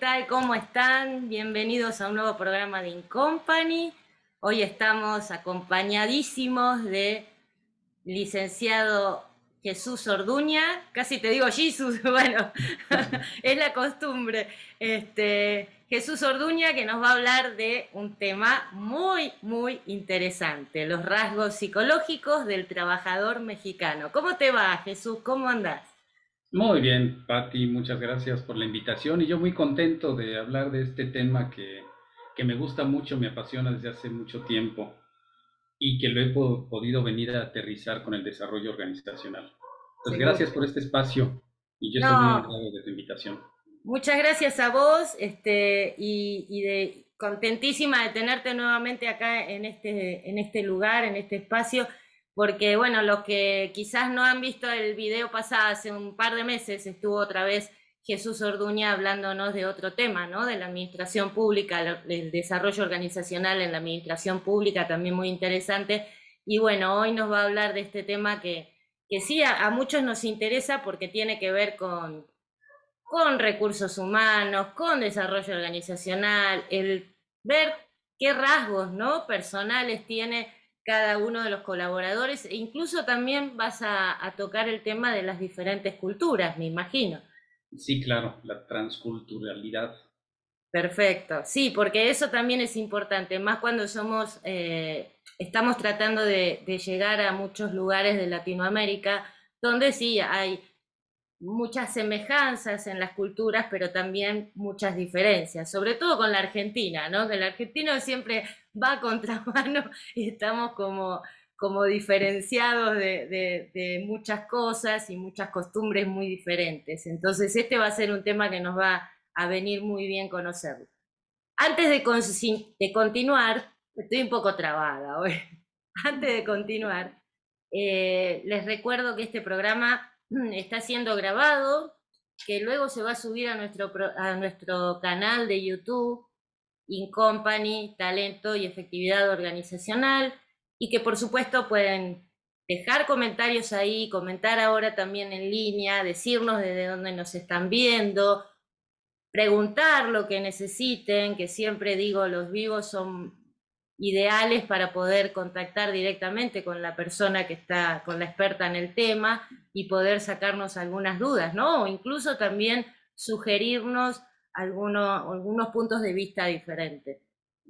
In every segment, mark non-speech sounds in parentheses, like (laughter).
tal? ¿Cómo están? Bienvenidos a un nuevo programa de Incompany. Hoy estamos acompañadísimos de licenciado Jesús Orduña, casi te digo Jesús, (laughs) bueno, (laughs) es la costumbre. Este, Jesús Orduña que nos va a hablar de un tema muy, muy interesante, los rasgos psicológicos del trabajador mexicano. ¿Cómo te va, Jesús? ¿Cómo andas? Muy bien, Patti, muchas gracias por la invitación y yo muy contento de hablar de este tema que, que me gusta mucho, me apasiona desde hace mucho tiempo y que lo he podido venir a aterrizar con el desarrollo organizacional. Pues gracias por este espacio y yo estoy muy honrado de tu invitación. Muchas gracias a vos este, y, de, contentísima de tenerte nuevamente acá en este, en este lugar, en este espacio, porque bueno, los que quizás no han visto el video pasado, hace un par de meses estuvo otra vez Jesús Orduña hablándonos de otro tema, ¿no? De la administración pública, el desarrollo organizacional en la administración pública, también muy interesante. Y bueno, hoy nos va a hablar de este tema que, que sí a, muchos nos interesa porque tiene que ver con, con recursos humanos, con desarrollo organizacional, el ver qué rasgos ¿no? personales tiene cada uno de los colaboradores e incluso también vas a, a tocar el tema de las diferentes culturas, me imagino. Sí, claro, la transculturalidad. Perfecto, sí, porque eso también es importante, más cuando somos, eh, estamos tratando de, llegar a muchos lugares de Latinoamérica, donde sí hay muchas semejanzas en las culturas, pero también muchas diferencias, sobre todo con la Argentina, ¿no? Que el argentino siempre va a (laughs) contramano y estamos como como diferenciados de, muchas cosas y muchas costumbres muy diferentes. Entonces, este va a ser un tema que nos va a venir muy bien conocerlo. Antes de, de continuar, estoy un poco trabada hoy. (laughs) Antes de continuar, eh, les recuerdo que este programa (clears throat) está siendo grabado, que luego se va a subir a nuestro, a nuestro canal de YouTube, Incompany, Talento y Efectividad Organizacional y que por supuesto pueden dejar comentarios ahí, comentar ahora también en línea, decirnos desde dónde nos están viendo, preguntar lo que necesiten, que siempre digo, los vivos son ideales para poder contactar directamente con la persona que está, con la experta en el tema y poder sacarnos algunas dudas, ¿no? O incluso también sugerirnos algunos, algunos puntos de vista diferentes.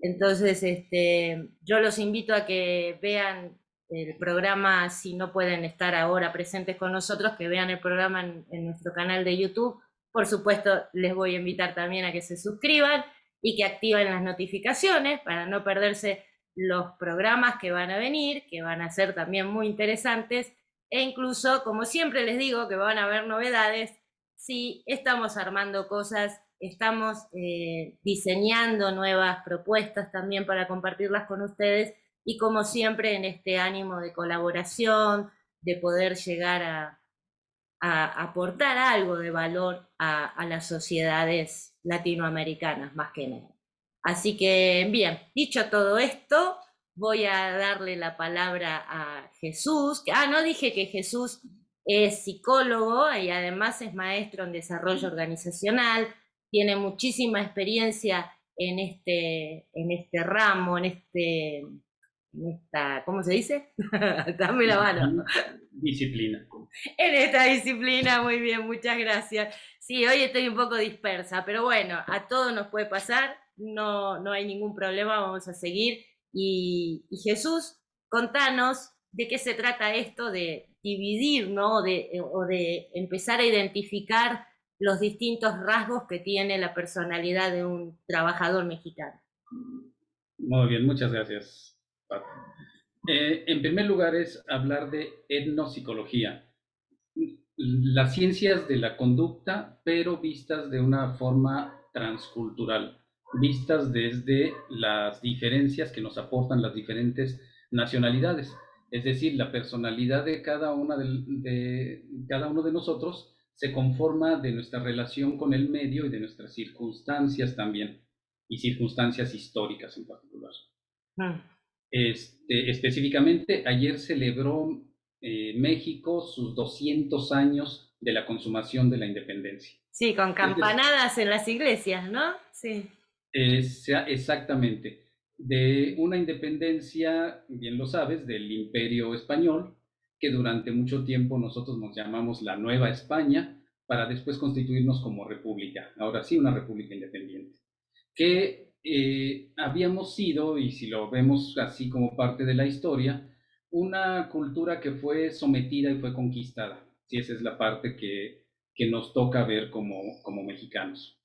Entonces, este, yo los invito a que vean el programa, si no pueden estar ahora presentes con nosotros, que vean el programa en, nuestro canal de YouTube. Por supuesto, les voy a invitar también a que se suscriban y que activen las notificaciones para no perderse los programas que van a venir, que van a ser también muy interesantes, e incluso, como siempre les digo, que van a haber novedades si estamos armando cosas Estamos eh, diseñando nuevas propuestas también para compartirlas con ustedes y como siempre en este ánimo de colaboración, de poder llegar a, aportar algo de valor a, las sociedades latinoamericanas más que nada. Así que bien, dicho todo esto, voy a darle la palabra a Jesús. Ah, no dije que Jesús es psicólogo y además es maestro en desarrollo organizacional, tiene muchísima experiencia en este, en este ramo, en este, en esta, ¿cómo se dice? (laughs) Dame la mano. Disciplina. En esta disciplina, muy bien, muchas gracias. Sí, hoy estoy un poco dispersa, pero bueno, a todos nos puede pasar, no, no hay ningún problema, vamos a seguir. Y, y Jesús, contanos de qué se trata esto de dividir, ¿no? De, o de empezar a identificar los distintos rasgos que tiene la personalidad de un trabajador mexicano. Muy bien, muchas gracias. Eh, en primer lugar es hablar de etnopsicología, las ciencias de la conducta, pero vistas de una forma transcultural, vistas desde las diferencias que nos aportan las diferentes nacionalidades, es decir, la personalidad de cada, una de cada uno de nosotros se conforma de nuestra relación con el medio y de nuestras circunstancias también, y circunstancias históricas en particular. Ah. Este, específicamente, ayer celebró eh, México sus 200 años de la consumación de la independencia. Sí, con campanadas en las iglesias, ¿no? Sí. exactamente. De una independencia, bien lo sabes, del imperio español, que durante mucho tiempo nosotros nos llamamos la Nueva España, para después constituirnos como república, ahora sí una república independiente, que eh, habíamos sido, y si lo vemos así como parte de la historia, una cultura que fue sometida y fue conquistada, si esa es la parte que, que nos toca ver como, como mexicanos.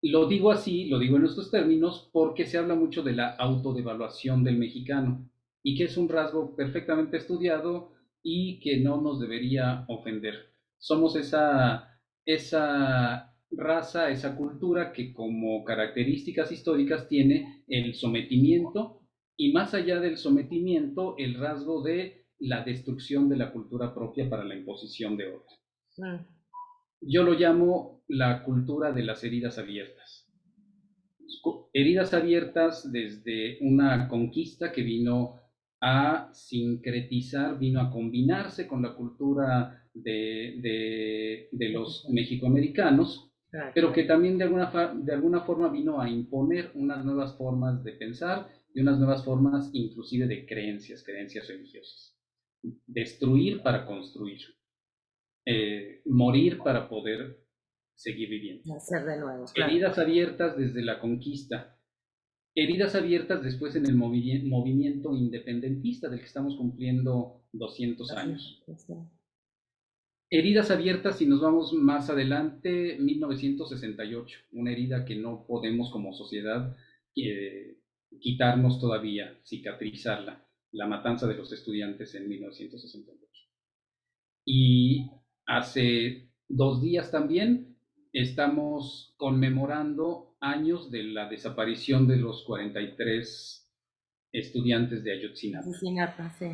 Lo digo así, lo digo en estos términos, porque se habla mucho de la autodevaluación del mexicano y que es un rasgo perfectamente estudiado y que no nos debería ofender. Somos esa, esa raza, esa cultura que como características históricas tiene el sometimiento y más allá del sometimiento, el rasgo de la destrucción de la cultura propia para la imposición de otra. Yo lo llamo la cultura de las heridas abiertas. Heridas abiertas desde una conquista que vino a sincretizar, vino a combinarse con la cultura de, los mexicoamericanos, pero que también de alguna, de alguna forma vino a imponer unas nuevas formas de pensar y unas nuevas formas inclusive de creencias, creencias religiosas. Destruir para construir. Eh, morir para poder seguir viviendo. Hacer de nuevo. Heridas abiertas desde la conquista. Heridas abiertas después en el movimiento independentista del que estamos cumpliendo 200 años. Heridas abiertas, si nos vamos más adelante, 1968, una herida que no podemos como sociedad eh, quitarnos todavía, cicatrizarla, la matanza de los estudiantes en 1968. Y Hace dos días también estamos conmemorando años de la desaparición de los 43 estudiantes de Ayotzinapa. Ayotzinapa, sí.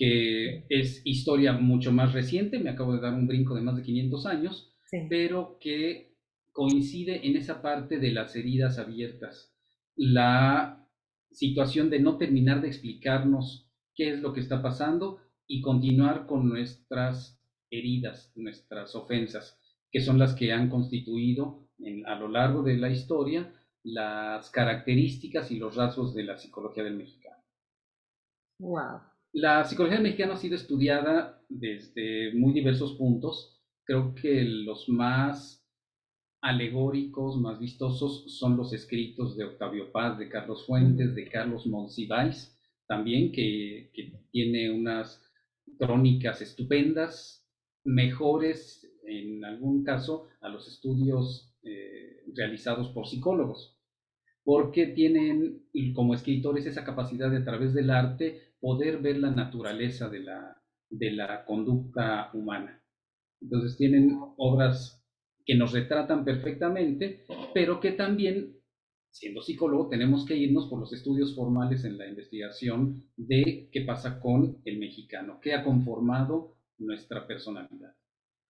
Que es historia mucho más reciente, me acabo de dar un brinco de más de 500 años, pero que coincide en esa parte de las heridas abiertas. La situación de no terminar de explicarnos qué es lo que está pasando y continuar con nuestras heridas, nuestras ofensas, que son las que han constituido a lo largo de la historia las características y los rasgos de la psicología del mexicano. Wow. La psicología del mexicano ha sido estudiada desde muy diversos puntos. Creo que los más alegóricos, más vistosos, son los escritos de Octavio Paz, de Carlos Fuentes, de Carlos Monsiváis, también, que, que tiene unas crónicas estupendas mejores, en algún caso, a los estudios eh, realizados por psicólogos, porque tienen como escritores esa capacidad de a través del arte poder ver la naturaleza de la, de la conducta humana. Entonces tienen obras que nos retratan perfectamente, pero que también, siendo psicólogo, tenemos que irnos por los estudios formales en la investigación de qué pasa con el mexicano, qué ha conformado nuestra personalidad.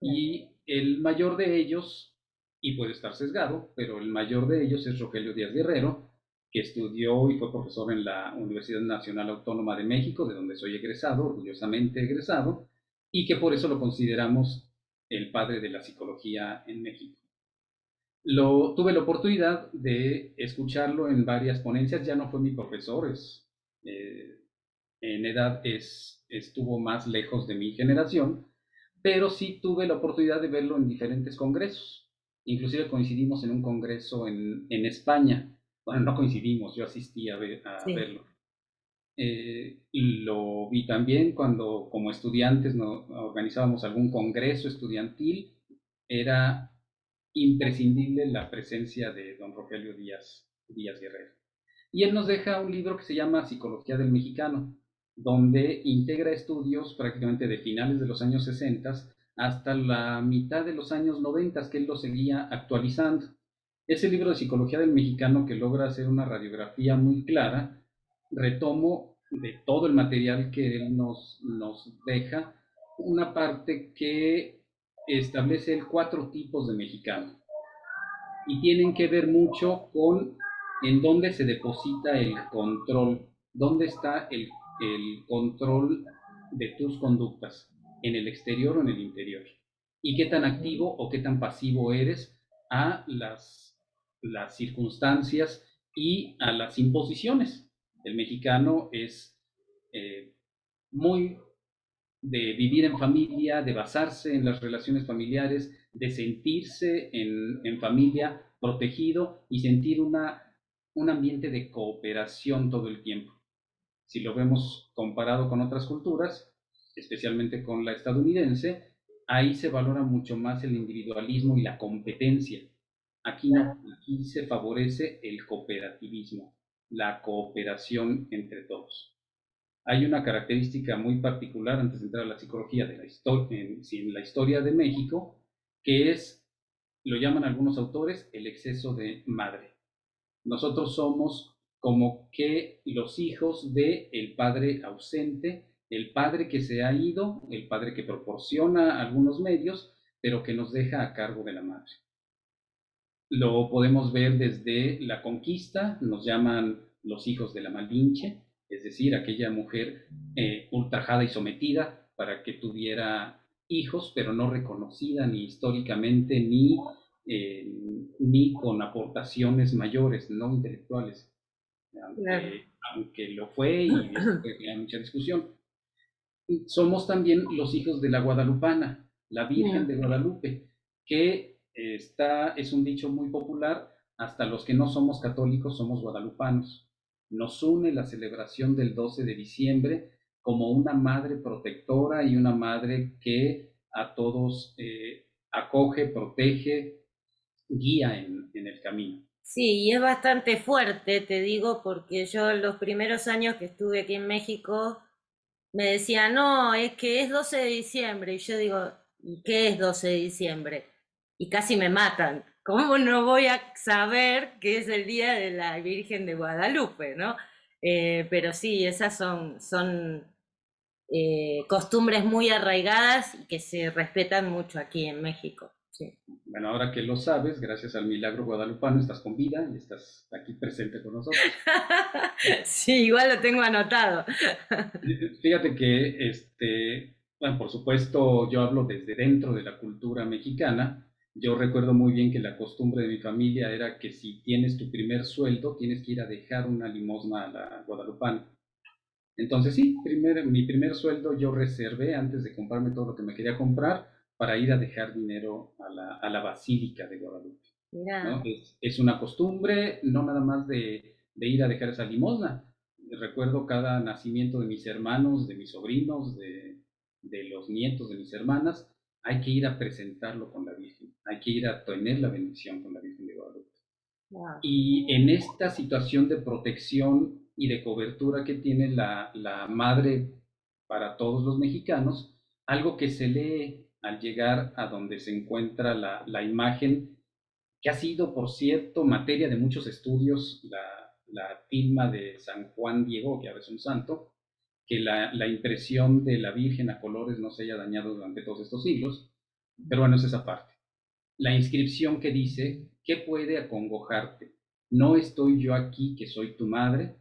Y el mayor de ellos, y puede estar sesgado, pero el mayor de ellos es Rogelio Díaz Guerrero, que estudió y fue profesor en la Universidad Nacional Autónoma de México, de donde soy egresado, orgullosamente egresado, y que por eso lo consideramos el padre de la psicología en México. Lo, tuve la oportunidad de escucharlo en varias ponencias, ya no fue mi profesor, es, eh, en edad es estuvo más lejos de mi generación, pero sí tuve la oportunidad de verlo en diferentes congresos. Inclusive coincidimos en un congreso en, España. Bueno, no coincidimos, yo asistí a, verlo. Eh, lo vi también cuando como estudiantes no, organizábamos algún congreso estudiantil. Era imprescindible la presencia de don Rogelio Díaz, Díaz Guerrero. Y él nos deja un libro que se llama Psicología del Mexicano, donde integra estudios prácticamente de finales de los años 60 hasta la mitad de los años 90 que él lo seguía actualizando. Ese libro de psicología del mexicano que logra hacer una radiografía muy clara, retomo de todo el material que él nos, nos deja una parte que establece el cuatro tipos de mexicano y tienen que ver mucho con en dónde se deposita el control, dónde está el el control de tus conductas, en el exterior o en el interior. y qué tan activo o qué tan pasivo eres a las, las circunstancias y a las imposiciones. El mexicano es eh, muy de vivir en familia, de basarse en las relaciones familiares, de sentirse en, familia protegido y sentir una, un ambiente de cooperación todo el tiempo. Si lo vemos comparado con otras culturas, especialmente con la estadounidense, ahí se valora mucho más el individualismo y la competencia. Aquí se favorece el cooperativismo, la cooperación entre todos. Hay una característica muy particular antes de entrar a la psicología de la historia, en, la historia de México, que es, lo llaman algunos autores, el exceso de madre. Nosotros somos como que los hijos de el padre ausente, el padre que se ha ido, el padre que proporciona algunos medios, pero que nos deja a cargo de la madre. Lo podemos ver desde la conquista, nos llaman los hijos de la Malinche, es decir, aquella mujer eh, ultrajada y sometida para que tuviera hijos, pero no reconocida ni históricamente ni, eh, ni con aportaciones mayores, no intelectuales, aunque, lo fue y (clears throat) hay mucha discusión. Somos también los hijos de la Guadalupana, la Virgen de Guadalupe, que está, es un dicho muy popular, hasta los que no somos católicos somos guadalupanos nos une la celebración del 12 de diciembre como una madre protectora y una madre que a todos eh, acoge, protege, guía en, el camino. Sí, y es bastante fuerte, te digo, porque yo los primeros años que estuve aquí en México me decía, no, es que es 12 de diciembre. Y yo digo, ¿y qué es 12 de diciembre? Y casi me matan. ¿Cómo no voy a saber que es el día de la Virgen de Guadalupe, no? Eh, pero sí, esas son, son eh, costumbres muy arraigadas y que se respetan mucho aquí en México. Bueno, ahora que lo sabes, gracias al milagro guadalupano, estás con vida y estás aquí presente con nosotros. (laughs) sí, igual lo tengo anotado. (laughs) Fíjate que, este, bueno, por supuesto, yo hablo desde dentro de la cultura mexicana, yo recuerdo muy bien que la costumbre de mi familia era que si tienes tu primer sueldo, tienes que ir a dejar una limosna a la guadalupana. Entonces sí, primer, mi primer sueldo yo reservé antes de comprarme todo lo que me quería comprar para ir a dejar dinero a la, a la Basílica de Guadalupe. Es, es, una costumbre no nada más de, de, ir a dejar esa limosna. Recuerdo cada nacimiento de mis hermanos, de mis sobrinos, de, de los nietos de mis hermanas, hay que ir a presentarlo con la Virgen, hay que ir a tener la bendición con la Virgen de Guadalupe. Y en esta situación de protección y de cobertura que tiene la, la madre para todos los mexicanos, algo que se lee al llegar a donde se encuentra la, la imagen, que ha sido, por cierto, materia de muchos estudios, la, la tilma de San Juan Diego, que ahora es un santo, que la, impresión de la Virgen a colores no se haya dañado durante todos estos siglos, pero bueno, es esa parte. La inscripción que dice, ¿qué puede acongojarte? No estoy yo aquí que soy tu madre.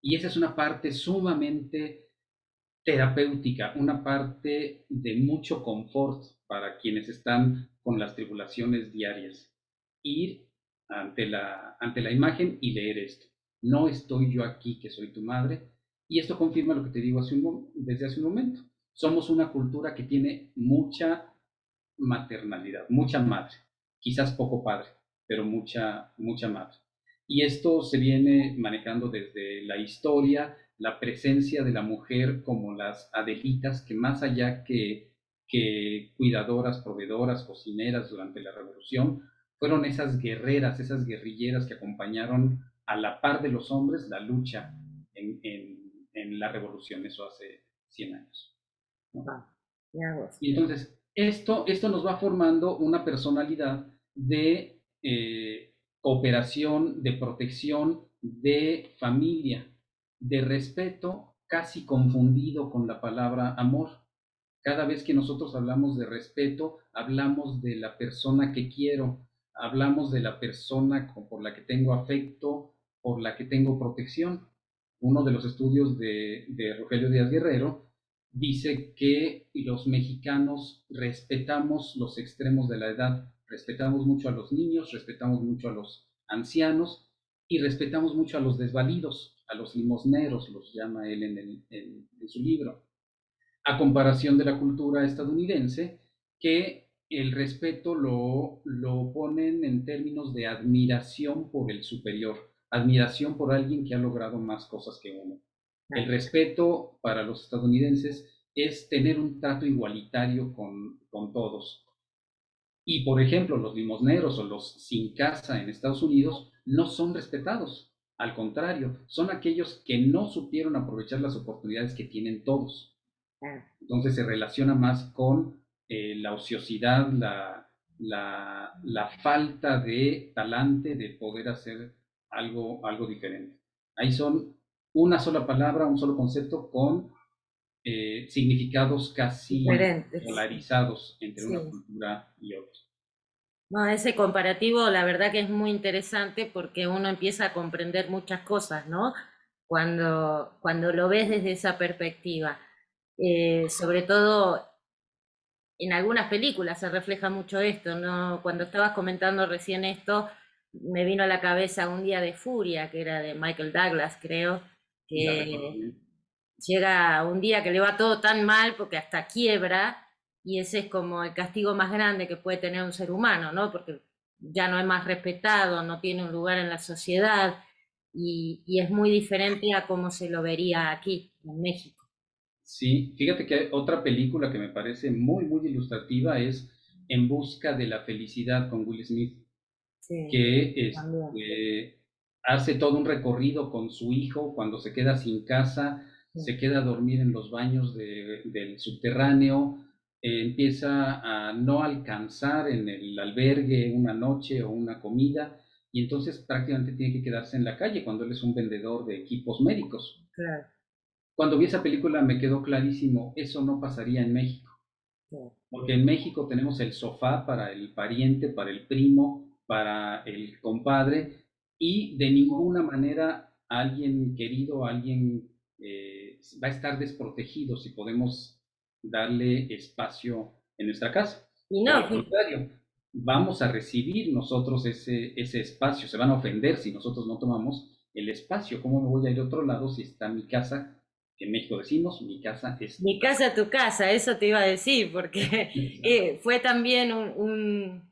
Y esa es una parte sumamente terapéutica, una parte de mucho confort para quienes están con las tribulaciones diarias. Ir ante la, ante la imagen y leer esto. No estoy yo aquí que soy tu madre, y esto confirma lo que te digo desde hace un momento. Somos una cultura que tiene mucha maternalidad, mucha madre, quizás poco padre, pero mucha, mucha madre. Y esto se viene manejando desde la historia, la presencia de la mujer como las adelitas, que más allá que, que cuidadoras, proveedoras, cocineras durante la revolución, fueron esas guerreras, esas guerrilleras que acompañaron a la par de los hombres la lucha en, en la revolución, eso hace 100 años. y entonces, esto, esto nos va formando una personalidad de eh, cooperación, de protección, de familia, de respeto, casi confundido con la palabra amor. Cada vez que nosotros hablamos de respeto, hablamos de la persona que quiero, hablamos de la persona por la que tengo afecto, por la que tengo protección uno de los estudios de, Rogelio Díaz Guerrero dice que los mexicanos respetamos los extremos de la edad, respetamos mucho a los niños, respetamos mucho a los ancianos y respetamos mucho a los desvalidos, a los limosneros, los llama él en, su libro, a comparación de la cultura estadounidense, que el respeto lo, lo ponen en términos de admiración por el superior, admiración por alguien que ha logrado más cosas que uno. El respeto para los estadounidenses es tener un trato igualitario con, con todos. Y, por ejemplo, los limosneros o los sin casa en Estados Unidos no son respetados. Al contrario, son aquellos que no supieron aprovechar las oportunidades que tienen todos. Entonces se relaciona más con eh, la ociosidad, la, la, la, falta de talante de poder hacer algo, algo diferente. Ahí son una sola palabra, un solo concepto con eh, significados casi polarizados entre una cultura y otra. No, ese comparativo la verdad que es muy interesante porque uno empieza a comprender muchas cosas, ¿no? Cuando, cuando lo ves desde esa perspectiva. Eh, sobre todo en algunas películas se refleja mucho esto, ¿no? Cuando estabas comentando recién esto, me vino a la cabeza Un día de furia, que era de Michael Douglas, creo, que llega un día que le va todo tan mal porque hasta quiebra y ese es como el castigo más grande que puede tener un ser humano, ¿no? Porque ya no es más respetado, no tiene un lugar en la sociedad y, y es muy diferente a cómo se lo vería aquí, en México. Sí, fíjate que otra película que me parece muy, muy ilustrativa es En busca de la felicidad con Will Smith, que este, hace todo un recorrido con su hijo cuando se queda sin casa, se queda a dormir en los baños del subterráneo, eh, empieza a no alcanzar en el albergue una noche o una comida y entonces prácticamente tiene que quedarse en la calle cuando él es un vendedor de equipos médicos. Cuando vi esa película me quedó clarísimo, eso no pasaría en México. Porque en México tenemos el sofá para el pariente, para el primo, para el compadre y de ninguna manera alguien querido, alguien eh, va a estar desprotegido si podemos darle espacio en nuestra casa. Y no, al contrario, vamos a recibir nosotros ese, ese espacio, se van a ofender si nosotros no tomamos el espacio. ¿Cómo me voy a ir a otro lado si está mi casa? Que en México decimos, mi casa es... Mi casa, tu casa, eso te iba a decir, porque (laughs) eh, fue también un,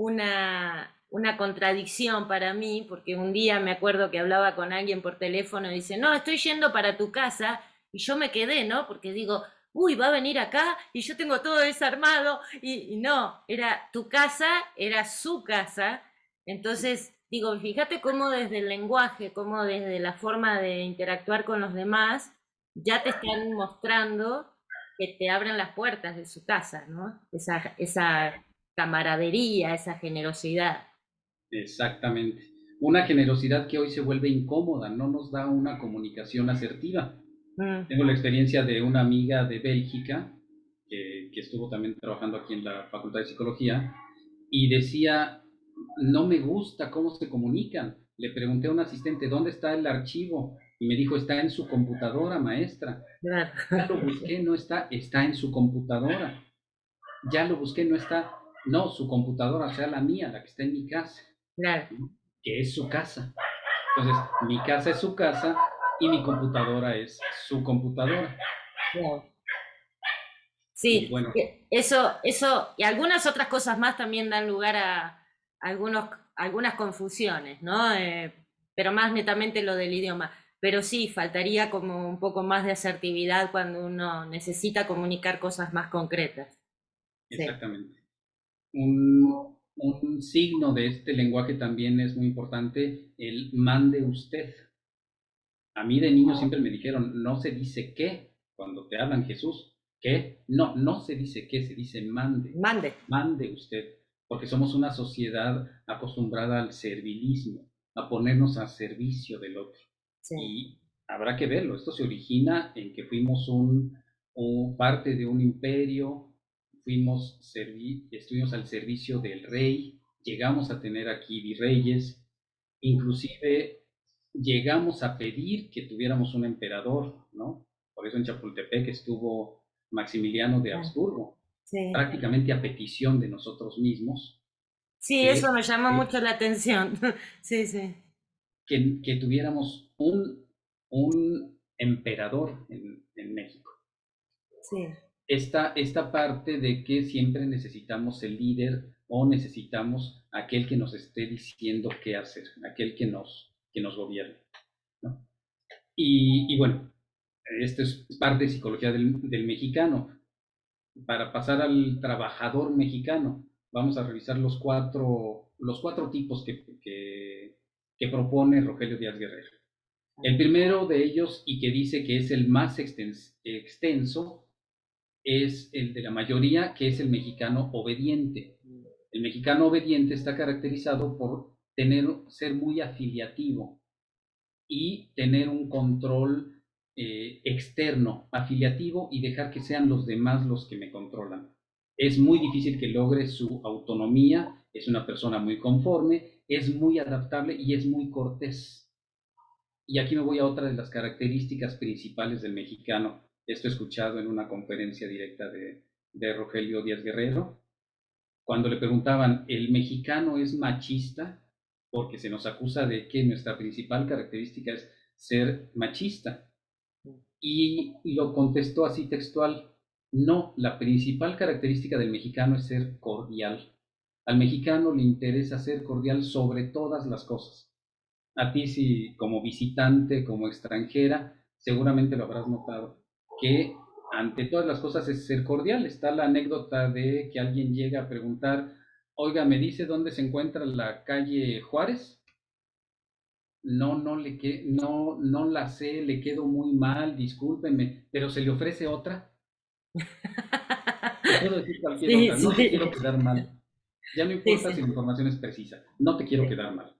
una, una contradicción para mí, porque un día me acuerdo que hablaba con alguien por teléfono y dice, no, estoy yendo para tu casa, y yo me quedé, ¿no? Porque digo, uy, va a venir acá y yo tengo todo desarmado, y, no, era tu casa, era su casa, entonces digo, fíjate cómo desde el lenguaje, cómo desde la forma de interactuar con los demás, ya te están mostrando que te abren las puertas de su casa, ¿no? Esa, esa camaradería, esa generosidad. Exactamente. Una generosidad que hoy se vuelve incómoda, no nos da una comunicación asertiva. Mm. Tengo la experiencia de una amiga de Bélgica que, que, estuvo también trabajando aquí en la Facultad de Psicología y decía, no me gusta cómo se comunican. Le pregunté a un asistente, ¿dónde está el archivo? Y me dijo, está en su computadora, maestra. Ya lo busqué, no está, está en su computadora. Ya lo busqué, no está. No, su computadora, sea, la mía, la que está en mi casa. Claro. Que es su casa. Entonces, mi casa es su casa y mi computadora es su computadora. Sí, bueno. eso, eso y algunas otras cosas más también dan lugar a algunos, algunas confusiones, ¿no? Eh, pero más netamente lo del idioma. Pero sí, faltaría como un poco más de asertividad cuando uno necesita comunicar cosas más concretas. Exactamente. Un, un signo de este lenguaje también es muy importante, el mande usted. A mí de niño siempre me dijeron, no se dice qué cuando te hablan Jesús. ¿Qué? No, no se dice qué, se dice mande. Mande. Mande usted, porque somos una sociedad acostumbrada al servilismo, a ponernos a servicio del otro. Y habrá que verlo, esto se origina en que fuimos un, un parte de un imperio, fuimos estuvimos al servicio del rey, llegamos a tener aquí virreyes, inclusive llegamos a pedir que tuviéramos un emperador, ¿no? Por eso en Chapultepec estuvo Maximiliano de Habsburgo, prácticamente a petición de nosotros mismos. Sí, eso me llamó mucho la atención. (laughs) sí, sí. Que, que tuviéramos un, un emperador en, en México. Sí. Esta, esta parte de que siempre necesitamos el líder o necesitamos aquel que nos esté diciendo qué hacer, aquel que nos, que nos gobierne. Y, bueno, esto es parte de psicología del, mexicano. Para pasar al trabajador mexicano, vamos a revisar los cuatro, los cuatro tipos que, que propone Rogelio Díaz Guerrero. El primero de ellos, y que dice que es el más extenso, es el de la mayoría, que es el mexicano obediente. El mexicano obediente está caracterizado por tener, ser muy afiliativo y tener un control eh, externo, afiliativo y dejar que sean los demás los que me controlan. Es muy difícil que logre su autonomía, es una persona muy conforme, es muy adaptable y es muy cortés. Y aquí me voy a otra de las características principales del mexicano. Esto escuchado en una conferencia directa de, de Rogelio Díaz Guerrero, cuando le preguntaban, ¿el mexicano es machista? Porque se nos acusa de que nuestra principal característica es ser machista. Y lo contestó así textual, no, la principal característica del mexicano es ser cordial. Al mexicano le interesa ser cordial sobre todas las cosas. A ti si como visitante, como extranjera, seguramente lo habrás notado, que ante todas las cosas es ser cordial. Está la anécdota de que alguien llega a preguntar, oiga, ¿me dice dónde se encuentra la calle Juárez? No, no le que, no, no la sé, le quedo muy mal, discúlpenme, pero se le ofrece otra. puedo decir cualquier otra, no te quiero quedar mal. Ya no importa si la información es precisa, no te quiero quedar mal.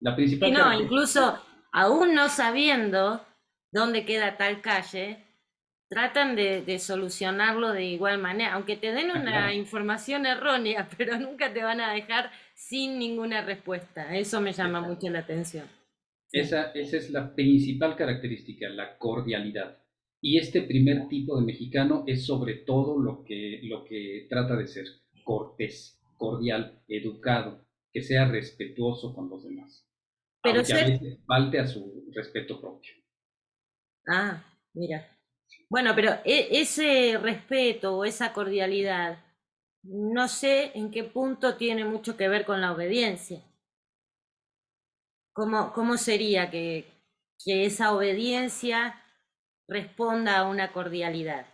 La principal. Y no, incluso aún no sabiendo dónde queda tal calle, tratan de, solucionarlo de igual manera, aunque te den ah, una información errónea, (laughs) pero nunca te van a dejar sin ninguna respuesta. Eso me llama mucho la atención. Esa, esa es la principal característica, la cordialidad. Y este primer tipo de mexicano es sobre todo lo que, lo que trata de ser cortés, cordial, educado, que sea respetuoso con los demás. Pero aunque a veces falte a su respeto propio. Ah, mira. Bueno, pero e, ese respeto o esa cordialidad, no sé en qué punto tiene mucho que ver con la obediencia. ¿Cómo, cómo sería que, que esa obediencia responda a una cordialidad?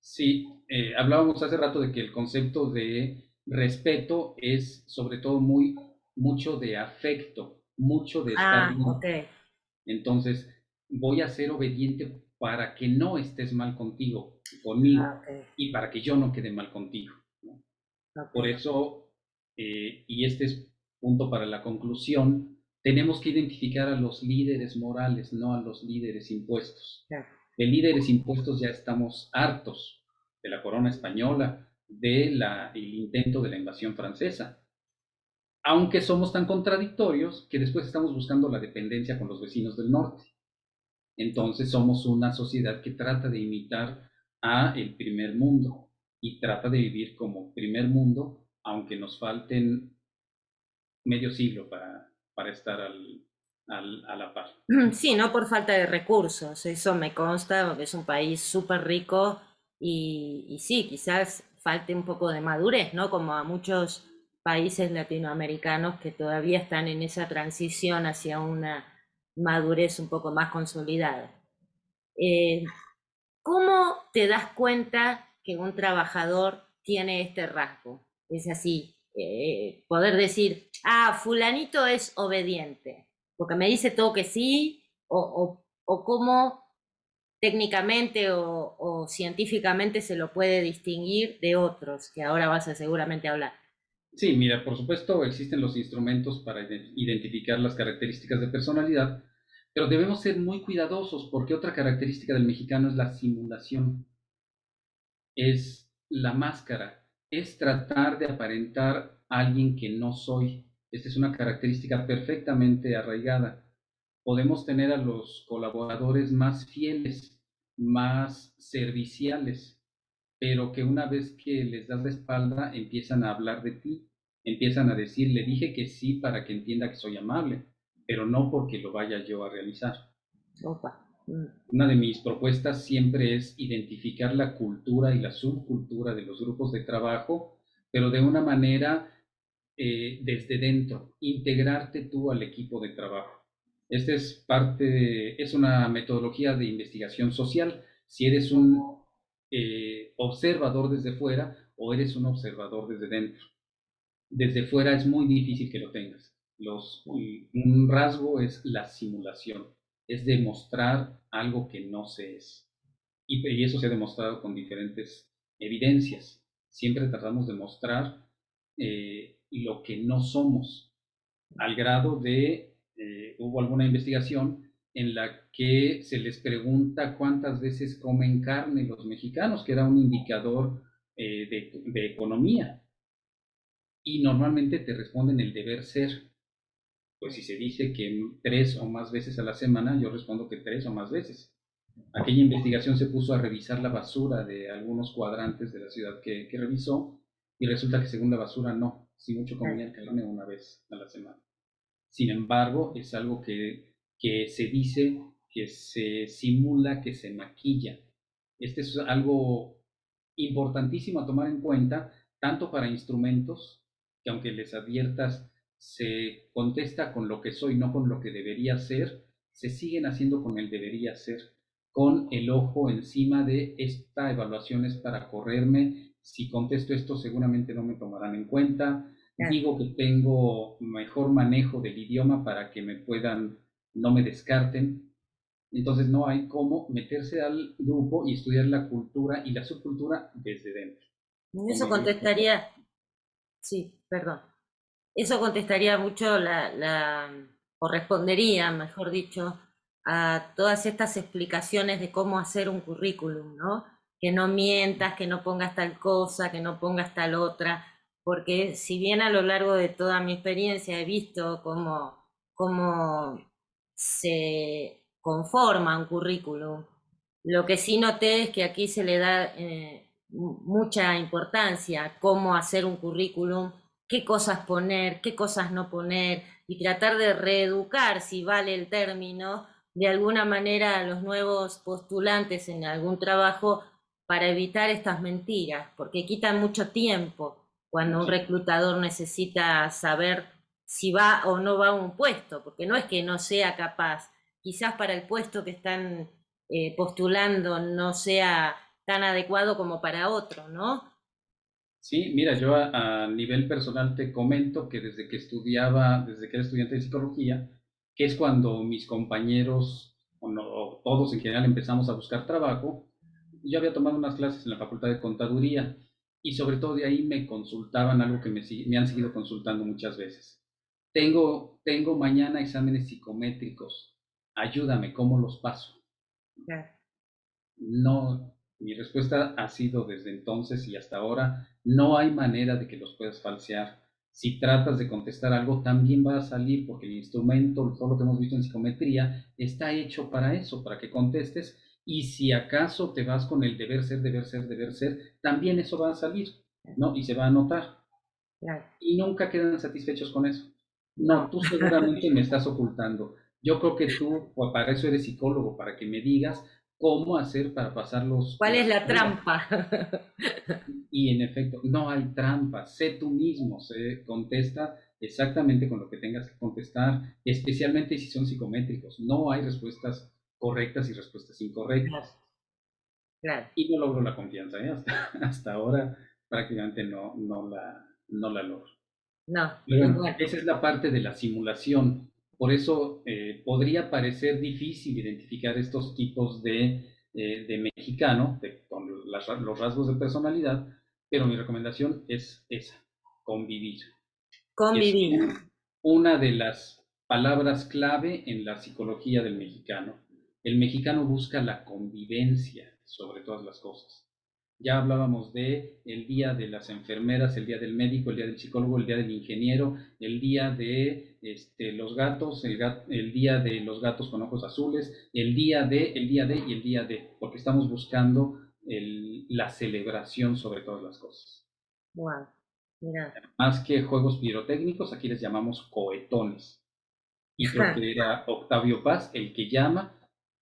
Sí, eh, hablábamos hace rato de que el concepto de respeto es sobre todo muy mucho de afecto, mucho de estar ah, Entonces, voy a ser obediente para que no estés mal contigo, conmigo, ah, y para que yo no quede mal contigo. Por eso, eh, y este es punto para la conclusión, tenemos que identificar a los líderes morales, no a los líderes impuestos. De líderes impuestos ya estamos hartos de la corona española, del el intento de la invasión francesa. Aunque somos tan contradictorios que después estamos buscando la dependencia con los vecinos del norte. Entonces somos una sociedad que trata de imitar a el primer mundo y trata de vivir como primer mundo, aunque nos falten medio siglo para, para estar al, al, a la par. (clears throat) Sí, no por falta de recursos, eso me consta, es un país súper rico y, y, sí, quizás falte un poco de madurez, ¿no? Como a muchos países latinoamericanos que todavía están en esa transición hacia una madurez un poco más consolidada. Eh, ¿Cómo te das cuenta que un trabajador tiene este rasgo? Es así, eh, poder decir, ah, fulanito es obediente, porque me dice todo que sí, o, o, cómo técnicamente o, o, científicamente se lo puede distinguir de otros, que ahora vas a seguramente hablar. Sí, mira, por supuesto existen los instrumentos para identificar las características de personalidad, pero debemos ser muy cuidadosos porque otra característica del mexicano es la simulación, es la máscara, es tratar de aparentar a alguien que no soy. Esta es una característica perfectamente arraigada. Podemos tener a los colaboradores más fieles, más serviciales, pero que una vez que les das la espalda empiezan a hablar de ti, empiezan a decir, le dije que sí para que entienda que soy amable, pero no porque lo vaya yo a realizar. Mm. Una de mis propuestas siempre es identificar la cultura y la subcultura de los grupos de trabajo, pero de una manera eh, desde dentro, integrarte tú al equipo de trabajo. Esta es parte, es una metodología de investigación social. Si eres un eh, observador desde fuera o eres un observador desde dentro. Desde fuera es muy difícil que lo tengas. Los, un rasgo es la simulación, es demostrar algo que no se es. Y, eso se ha demostrado con diferentes evidencias. Siempre tratamos de mostrar eh, lo que no somos, al grado de, eh, hubo alguna investigación en la que se les pregunta cuántas veces comen carne los mexicanos, que era un indicador eh, de, economía. Y normalmente te responden el deber ser. Pues si se dice que tres o más veces a la semana, yo respondo que tres o más veces. Aquella investigación se puso a revisar la basura de algunos cuadrantes de la ciudad que, que revisó y resulta que según la basura no, si mucho comían carne una vez a la semana. Sin embargo, es algo que que se dice que se simula, que se maquilla. Este es algo importantísimo a tomar en cuenta, tanto para instrumentos, que aunque les adviertas, se contesta con lo que soy, no con lo que debería ser, se siguen haciendo con el debería ser, con el ojo encima de esta evaluación es para correrme, si contesto esto seguramente no me tomarán en cuenta, digo que tengo mejor manejo del idioma para que me puedan no me descarten. Entonces no hay cómo meterse al grupo y estudiar la cultura y la subcultura desde dentro. Eso contestaría, sí, perdón. Eso contestaría mucho la, la, o respondería, mejor dicho, a todas estas explicaciones de cómo hacer un currículum, ¿no? Que no mientas, que no pongas tal cosa, que no pongas tal otra, porque si bien a lo largo de toda mi experiencia he visto cómo, cómo se conforma un currículum. Lo que sí noté es que aquí se le da eh, mucha importancia cómo hacer un currículum, qué cosas poner, qué cosas no poner, y tratar de reeducar, si vale el término, de alguna manera a los nuevos postulantes en algún trabajo para evitar estas mentiras, porque quitan mucho tiempo cuando un reclutador necesita saber si va o no va a un puesto, porque no es que no sea capaz, quizás para el puesto que están eh, postulando no sea tan adecuado como para otro, ¿no? Sí, mira, yo a, nivel personal te comento que desde que estudiaba, desde que era estudiante de psicología, que es cuando mis compañeros, o, todos en general empezamos a buscar trabajo, yo había tomado unas clases en la Facultad de Contaduría y sobre todo de ahí me consultaban algo que me, me han seguido consultando muchas veces tengo, tengo mañana exámenes psicométricos, ayúdame, ¿cómo los paso? No, mi respuesta ha sido desde entonces y hasta ahora, no hay manera de que los puedas falsear. Si tratas de contestar algo, también va a salir, porque el instrumento, todo lo que hemos visto en psicometría, está hecho para eso, para que contestes. Y si acaso te vas con el deber ser, deber ser, deber ser, también eso va a salir, ¿no? Y se va a notar. Y nunca quedan satisfechos con eso. No, tú seguramente me estás ocultando. Yo creo que tú, para eso eres psicólogo, para que me digas cómo hacer para pasar los... ¿Cuál es la trampa? Y en efecto, no hay trampa, sé tú mismo, se contesta exactamente con lo que tengas que contestar, especialmente si son psicométricos. No hay respuestas correctas y respuestas incorrectas. Claro. Y no logro la confianza, ¿eh? hasta, ahora prácticamente no, no, la, no la logro. No. esa es la parte de la simulación. Por eso eh, podría parecer difícil identificar estos tipos de, eh, de mexicano, con los rasgos de personalidad, pero mi recomendación es esa, convivir. Convivir. una de las palabras clave en la psicología del mexicano. El mexicano busca la convivencia sobre todas las cosas. Ya hablábamos de el día de las enfermeras, el día del médico, el día del psicólogo, el día del ingeniero, el día de este, los gatos, el, el, día de los gatos con ojos azules, el día de, el día de y el día de, porque estamos buscando la celebración sobre todas las cosas. Wow, mira. Más que juegos pirotécnicos, aquí les llamamos cohetones. Y creo que era Octavio Paz el que llama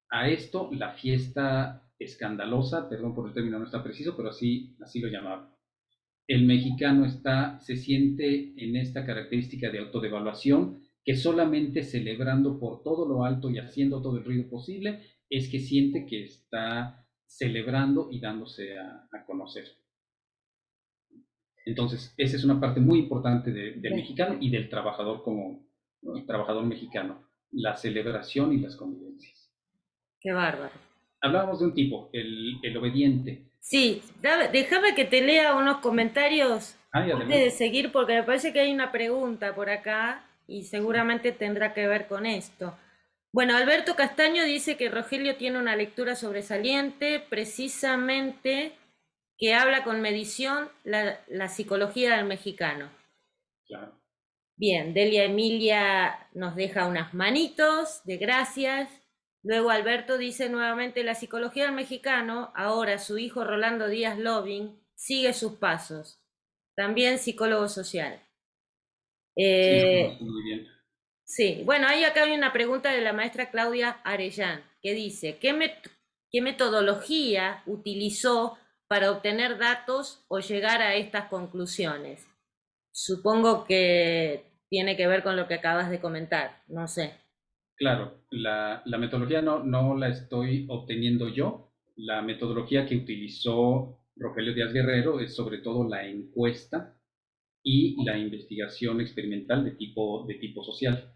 a esto la fiesta escandalosa, perdón por el término, no está preciso, pero así, así lo llamaba. El mexicano está, se siente en esta característica de autodevaluación que solamente celebrando por todo lo alto y haciendo todo el ruido posible es que siente que está celebrando y dándose a, conocer. Entonces, esa es una parte muy importante del mexicano y del trabajador como trabajador mexicano, la celebración y las convivencias. Qué bárbaro. Hablábamos de un tipo, el, obediente. Sí, déjame que te lea unos comentarios antes de seguir porque me parece que hay una pregunta por acá y seguramente tendrá que ver con esto. Bueno, Alberto Castaño dice que Rogelio tiene una lectura sobresaliente, precisamente que habla con medición la, la psicología del mexicano. Claro. Bien, Delia Emilia nos deja unas manitos de gracias. Luego Alberto dice nuevamente, la psicología del mexicano, ahora su hijo Rolando Díaz Loving, sigue sus pasos. También psicólogo social. Eh, muy bien. Sí, bueno, ahí acá hay una pregunta de la maestra Claudia Arellán, que dice, ¿qué, ¿qué metodología utilizó para obtener datos o llegar a estas conclusiones? Supongo que tiene que ver con lo que acabas de comentar, no sé. Claro, la, metodología no, no la estoy obteniendo yo. La metodología que utilizó Rogelio Díaz Guerrero es sobre todo la encuesta y la investigación experimental de tipo, de tipo social.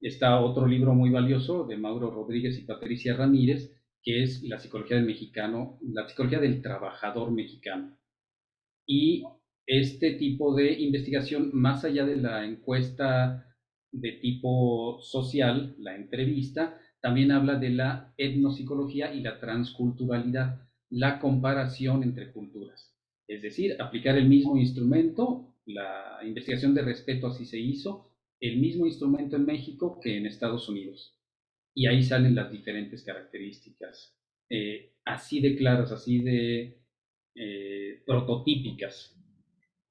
Está otro libro muy valioso de Mauro Rodríguez y Patricia Ramírez, que es La psicología del mexicano, la psicología del trabajador mexicano. Y este tipo de investigación, más allá de la encuesta de tipo social, la entrevista, también habla de la etnopsicología y la transculturalidad, la comparación entre culturas. Es decir, aplicar el mismo instrumento la investigación de respeto así se hizo, el mismo instrumento en México que en Estados Unidos. Y ahí salen las diferentes características, eh, así de claras, así de eh, prototípicas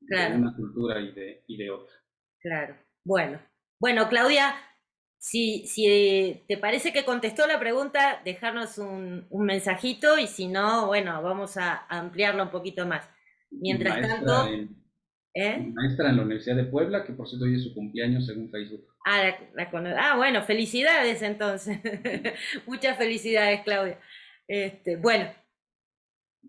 de una cultura y de, y de otra. Claro. Bueno, bueno, Claudia, si, si te parece que contestó la pregunta, dejarnos un, un, mensajito y si no, bueno, vamos a ampliarlo un poquito más. Mientras tanto... ¿Eh? Maestra en la Universidad de Puebla, que por cierto hoy es su cumpleaños según Facebook. Ah, ah bueno, felicidades entonces. (laughs) Muchas felicidades, Claudia. Este, bueno,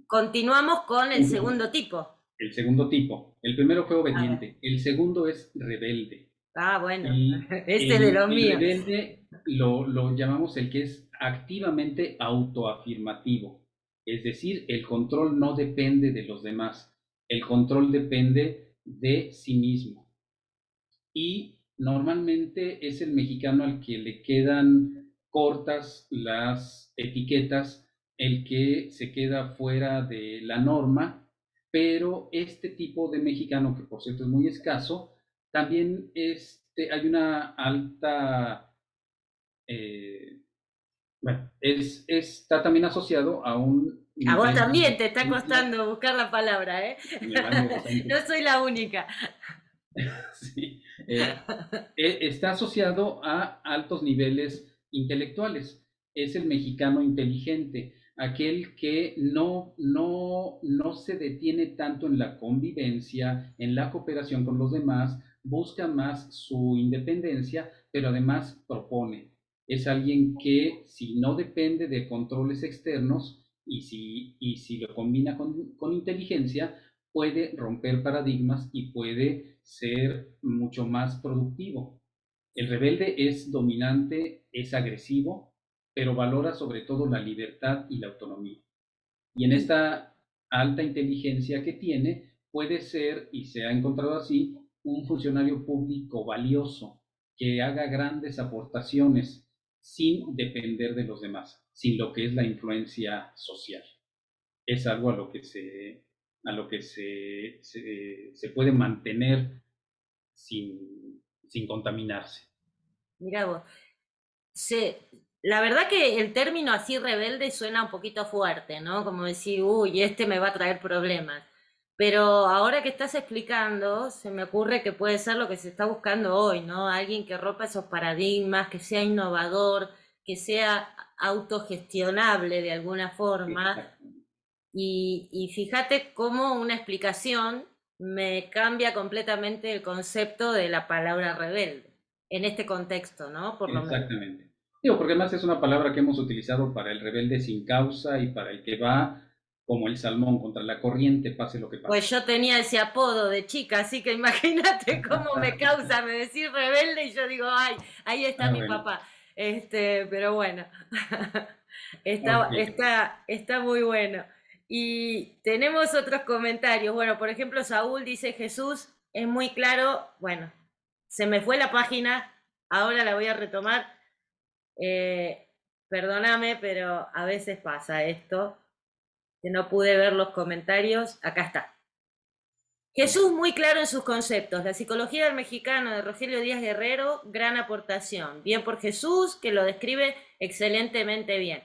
continuamos con el segundo tipo. El segundo tipo. El primero fue obediente. El segundo es rebelde. Ah, bueno. (laughs) este es de los míos. Rebelde lo, lo llamamos el que es activamente autoafirmativo. Es decir, el control no depende de los demás. El control depende de sí mismo. Y normalmente es el mexicano al que le quedan cortas las etiquetas, el que se queda fuera de la norma, pero este tipo de mexicano, que por cierto es muy escaso, también este, hay una alta, eh, bueno, es, está también asociado a un a vos también te está costando buscar la palabra, ¿eh? no (laughs) soy la única. (laughs) Sí. Eh, eh, está asociado a altos niveles intelectuales. Es el mexicano inteligente, aquel que no, no, no se detiene tanto en la convivencia, en la cooperación con los demás, busca más su independencia, pero además propone. Es alguien que si no depende de controles externos, y si, y si lo combina con, con inteligencia, puede romper paradigmas y puede ser mucho más productivo. El rebelde es dominante, es agresivo, pero valora sobre todo la libertad y la autonomía. Y en esta alta inteligencia que tiene, puede ser, y se ha encontrado así, un funcionario público valioso, que haga grandes aportaciones sin depender de los demás sin lo que es la influencia social. Es algo a lo que se, a lo que se, se, puede mantener sin, sin contaminarse. Mira vos, la verdad que el término así rebelde suena un poquito fuerte, ¿no? Como decir, uy, este me va a traer problemas. Pero ahora que estás explicando, se me ocurre que puede ser lo que se está buscando hoy, ¿no? Alguien que rompa esos paradigmas, que sea innovador, que sea autogestionable de alguna forma. Y, y fíjate cómo una explicación me cambia completamente el concepto de la palabra rebelde, en este contexto, ¿no? Por lo Exactamente. Digo, porque además es una palabra que hemos utilizado para el rebelde sin causa y para el que va como el salmón contra la corriente, pase lo que pase. Pues yo tenía ese apodo de chica, así que imagínate (laughs) cómo me causa me decir rebelde y yo digo, ay, ahí está ah, mi papá. Este, pero bueno, (laughs) está, está, está muy bueno. Y tenemos otros comentarios. Bueno, por ejemplo, Saúl dice, Jesús es muy claro, bueno, se me fue la página, ahora la voy a retomar. Eh, perdóname, pero a veces pasa esto, que no pude ver los comentarios. Acá está. Jesús muy claro en sus conceptos. La psicología del mexicano de Rogelio Díaz Guerrero, gran aportación. Bien por Jesús, que lo describe excelentemente bien.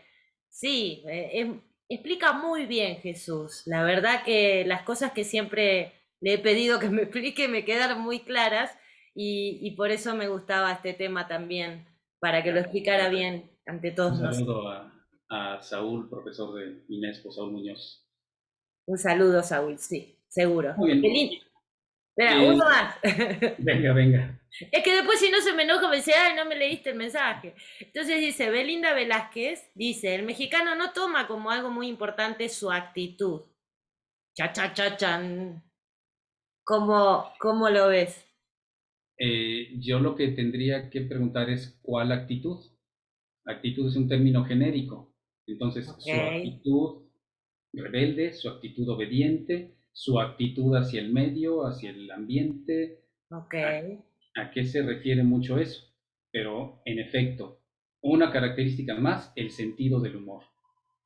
Sí, eh, es explica muy bien Jesús. La verdad que las cosas que siempre le he pedido que me explique me quedaron muy claras y, por eso me gustaba este tema también, para que lo explicara bien ante todos. Saludo a, Saúl, profesor de Inés, Saúl Muñoz. Un saludo, Saúl, sí, seguro. Muy bien. Espera, uno más. (laughs) Venga, venga. Es que después si no se me enoja me dice, ay, no me leíste el mensaje. Entonces dice, Belinda Velázquez, dice, el mexicano no toma como algo muy importante su actitud. Cha, cha, cha, chan. ¿Cómo, cómo lo ves? Eh, yo lo que tendría que preguntar es, ¿cuál actitud? Actitud es un término genérico. Entonces, su actitud rebelde, su actitud obediente, su actitud hacia el medio, hacia el ambiente. Okay. ¿A, qué se refiere mucho eso? Pero, en efecto, una característica más, el sentido del humor.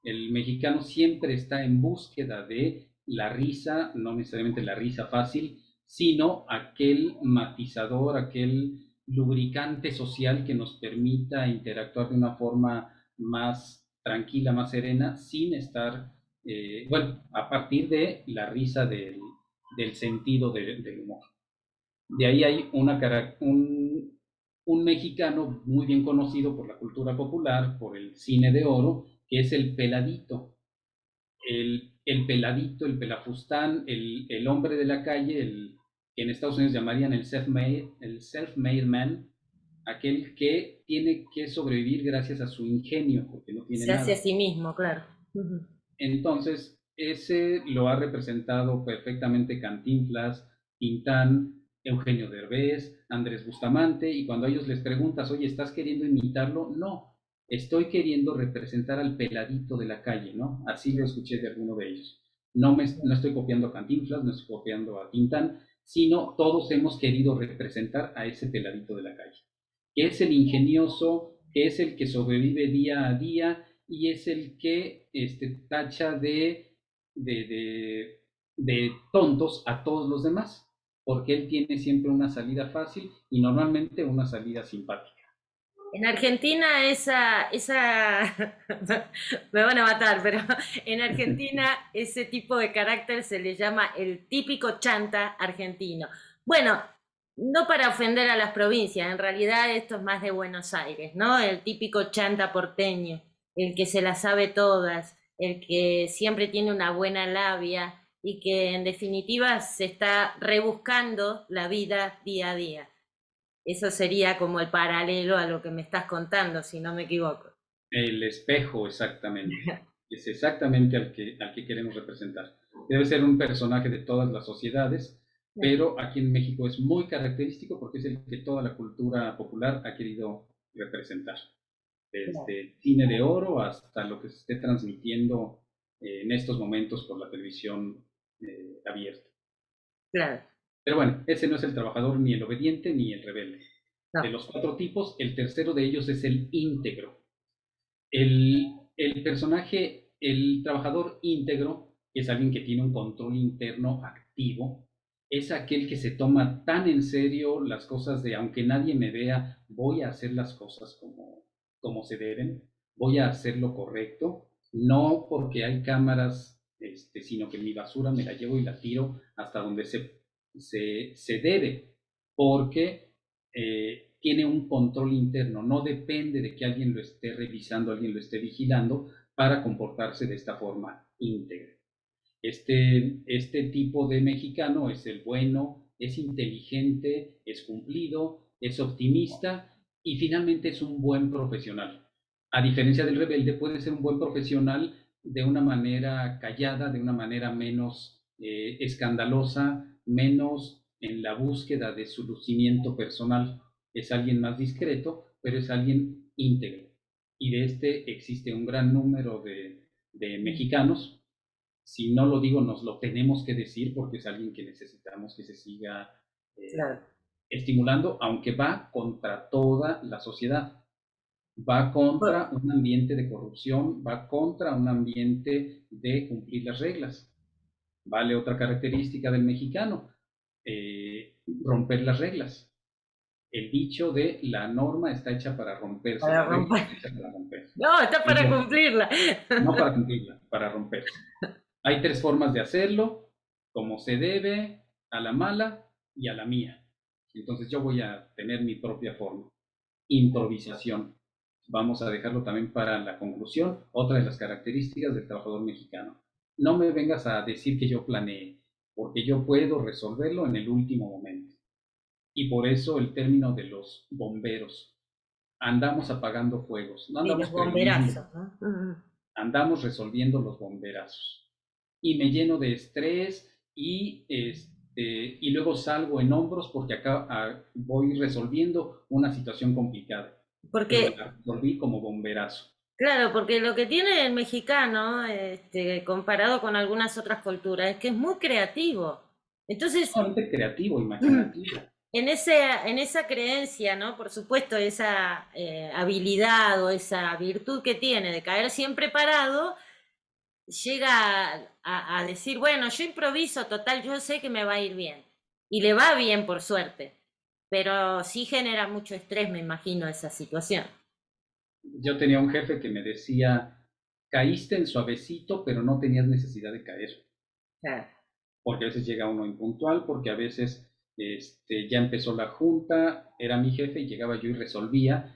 El mexicano siempre está en búsqueda de la risa, no necesariamente la risa fácil, sino aquel matizador, aquel lubricante social que nos permita interactuar de una forma más tranquila, más serena, sin estar eh, bueno, a partir de la risa del, sentido del humor. De ahí hay una, un, un mexicano muy bien conocido por la cultura popular, por el cine de oro, que es el peladito. El, el peladito, el pelafustán, el, el, hombre de la calle, el que en Estados Unidos llamarían el self-made, el self-made man, aquel que tiene que sobrevivir gracias a su ingenio, porque no tiene Se hace a sí mismo, claro. Entonces, ese lo ha representado perfectamente Cantinflas, Tintán, Eugenio Derbez, Andrés Bustamante, y cuando a ellos les preguntas, oye, ¿estás queriendo imitarlo? No, estoy queriendo representar al peladito de la calle, ¿no? Así lo escuché de alguno de ellos. No, me, no estoy copiando a Cantinflas, no estoy copiando a Tintán, sino todos hemos querido representar a ese peladito de la calle, es el ingenioso, es el que sobrevive día a día y es el que este, tacha de, de, de, tontos a todos los demás, porque él tiene siempre una salida fácil y normalmente una salida simpática. En Argentina esa, esa, (laughs) me van a matar, pero en Argentina ese tipo de carácter se le llama el típico chanta argentino. Bueno, no para ofender a las provincias, en realidad esto es más de Buenos Aires, ¿no? El típico chanta porteño el que se las sabe todas, el que siempre tiene una buena labia y que en definitiva se está rebuscando la vida día a día. Eso sería como el paralelo a lo que me estás contando, si no me equivoco. El espejo, exactamente. (laughs) es exactamente al que, al que queremos representar. Debe ser un personaje de todas las sociedades, pero aquí en México es muy característico porque es el que toda la cultura popular ha querido representar desde cine de oro hasta lo que se esté transmitiendo eh, en estos momentos por la televisión eh, abierta. Claro. Pero bueno, ese no es el trabajador ni el obediente ni el rebelde. De los cuatro tipos, el tercero de ellos es el íntegro. El, el personaje, el trabajador íntegro, es alguien que tiene un control interno activo, es aquel que se toma tan en serio las cosas de aunque nadie me vea, voy a hacer las cosas como, como se deben, voy a hacer lo correcto, no porque hay cámaras, este, sino que mi basura me la llevo y la tiro hasta donde se, se, debe, porque eh, tiene un control interno, no depende de que alguien lo esté revisando, alguien lo esté vigilando para comportarse de esta forma íntegra. Este, este tipo de mexicano es el bueno, es inteligente, es cumplido, es optimista y finalmente es un buen profesional. A diferencia del rebelde, puede ser un buen profesional de una manera callada, de una manera menos eh, escandalosa, menos en la búsqueda de su lucimiento personal. Es alguien más discreto, pero es alguien íntegro. Y de este existe un gran número de, de mexicanos si no lo digo, nos lo tenemos que decir porque es alguien que necesitamos que se siga eh, estimulando, aunque va contra toda la sociedad. Va contra un ambiente de corrupción, va contra un ambiente de cumplir las reglas. Vale otra característica del mexicano, eh, romper las reglas. El dicho de la norma está hecha para romperse. Para romper. (laughs) No, está para cumplirla. No para (laughs) cumplirla, para romperse. Hay tres formas de hacerlo, como se debe, a la mala y a la mía. Entonces yo voy a tener mi propia forma. Improvisación. Vamos a dejarlo también para la conclusión. Otra de las características del trabajador mexicano. No me vengas a decir que yo planeé, porque yo puedo resolverlo en el último momento. Y por eso el término de los bomberos. Andamos apagando fuegos. No andamos bomberazos. Andamos resolviendo los bomberazos y me lleno de estrés y, este, y luego salgo en hombros porque acá ah, voy resolviendo una situación complicada. Porque volví como bomberazo. Claro, porque lo que tiene el mexicano, este, comparado con algunas otras culturas, es que es muy creativo. Entonces, creativo, imaginativo. (clears throat) En, ese, en esa creencia, ¿no? Por supuesto, esa eh, habilidad o esa virtud que tiene de caer siempre parado, llega a, decir, bueno, yo improviso, total, yo sé que me va a ir bien. Y le va bien, por suerte. Pero sí genera mucho estrés, me imagino, esa situación. Yo tenía un jefe que me decía, caíste en suavecito, pero no tenías necesidad de caer. Porque a veces llega uno impuntual, porque a veces este, ya empezó la junta, era mi jefe y llegaba yo y resolvía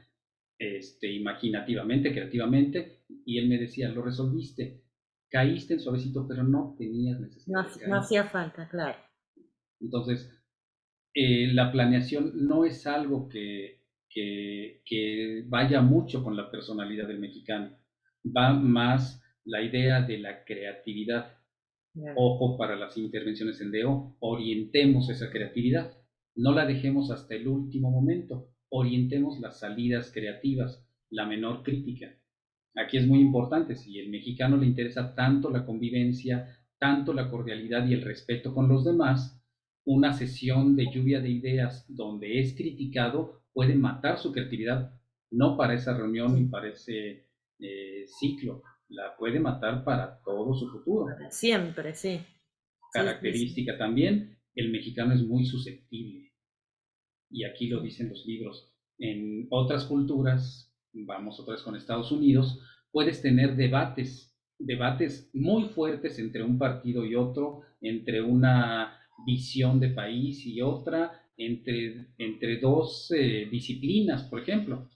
este, imaginativamente, creativamente, y él me decía, lo resolviste, caíste en suavecito, pero no tenías necesidad. No, hacía falta, claro. Entonces, eh, la planeación no es algo que, que, vaya mucho con la personalidad del mexicano. Va más la idea de la creatividad. Ojo para las intervenciones en DEO, orientemos esa creatividad. No la dejemos hasta el último momento. Orientemos las salidas creativas, la menor crítica. Aquí es muy importante, si el mexicano le interesa tanto la convivencia, tanto la cordialidad y el respeto con los demás, una sesión de lluvia de ideas donde es criticado puede matar su creatividad, no para esa reunión ni para ese eh, ciclo, la puede matar para todo su futuro. Siempre, sí. Característica también, el mexicano es muy susceptible. Y aquí lo dicen los libros. En otras culturas vamos otra vez con Estados Unidos, puedes tener debates, debates muy fuertes entre un partido y otro, entre una visión de país y otra, entre, entre dos eh, disciplinas, por ejemplo.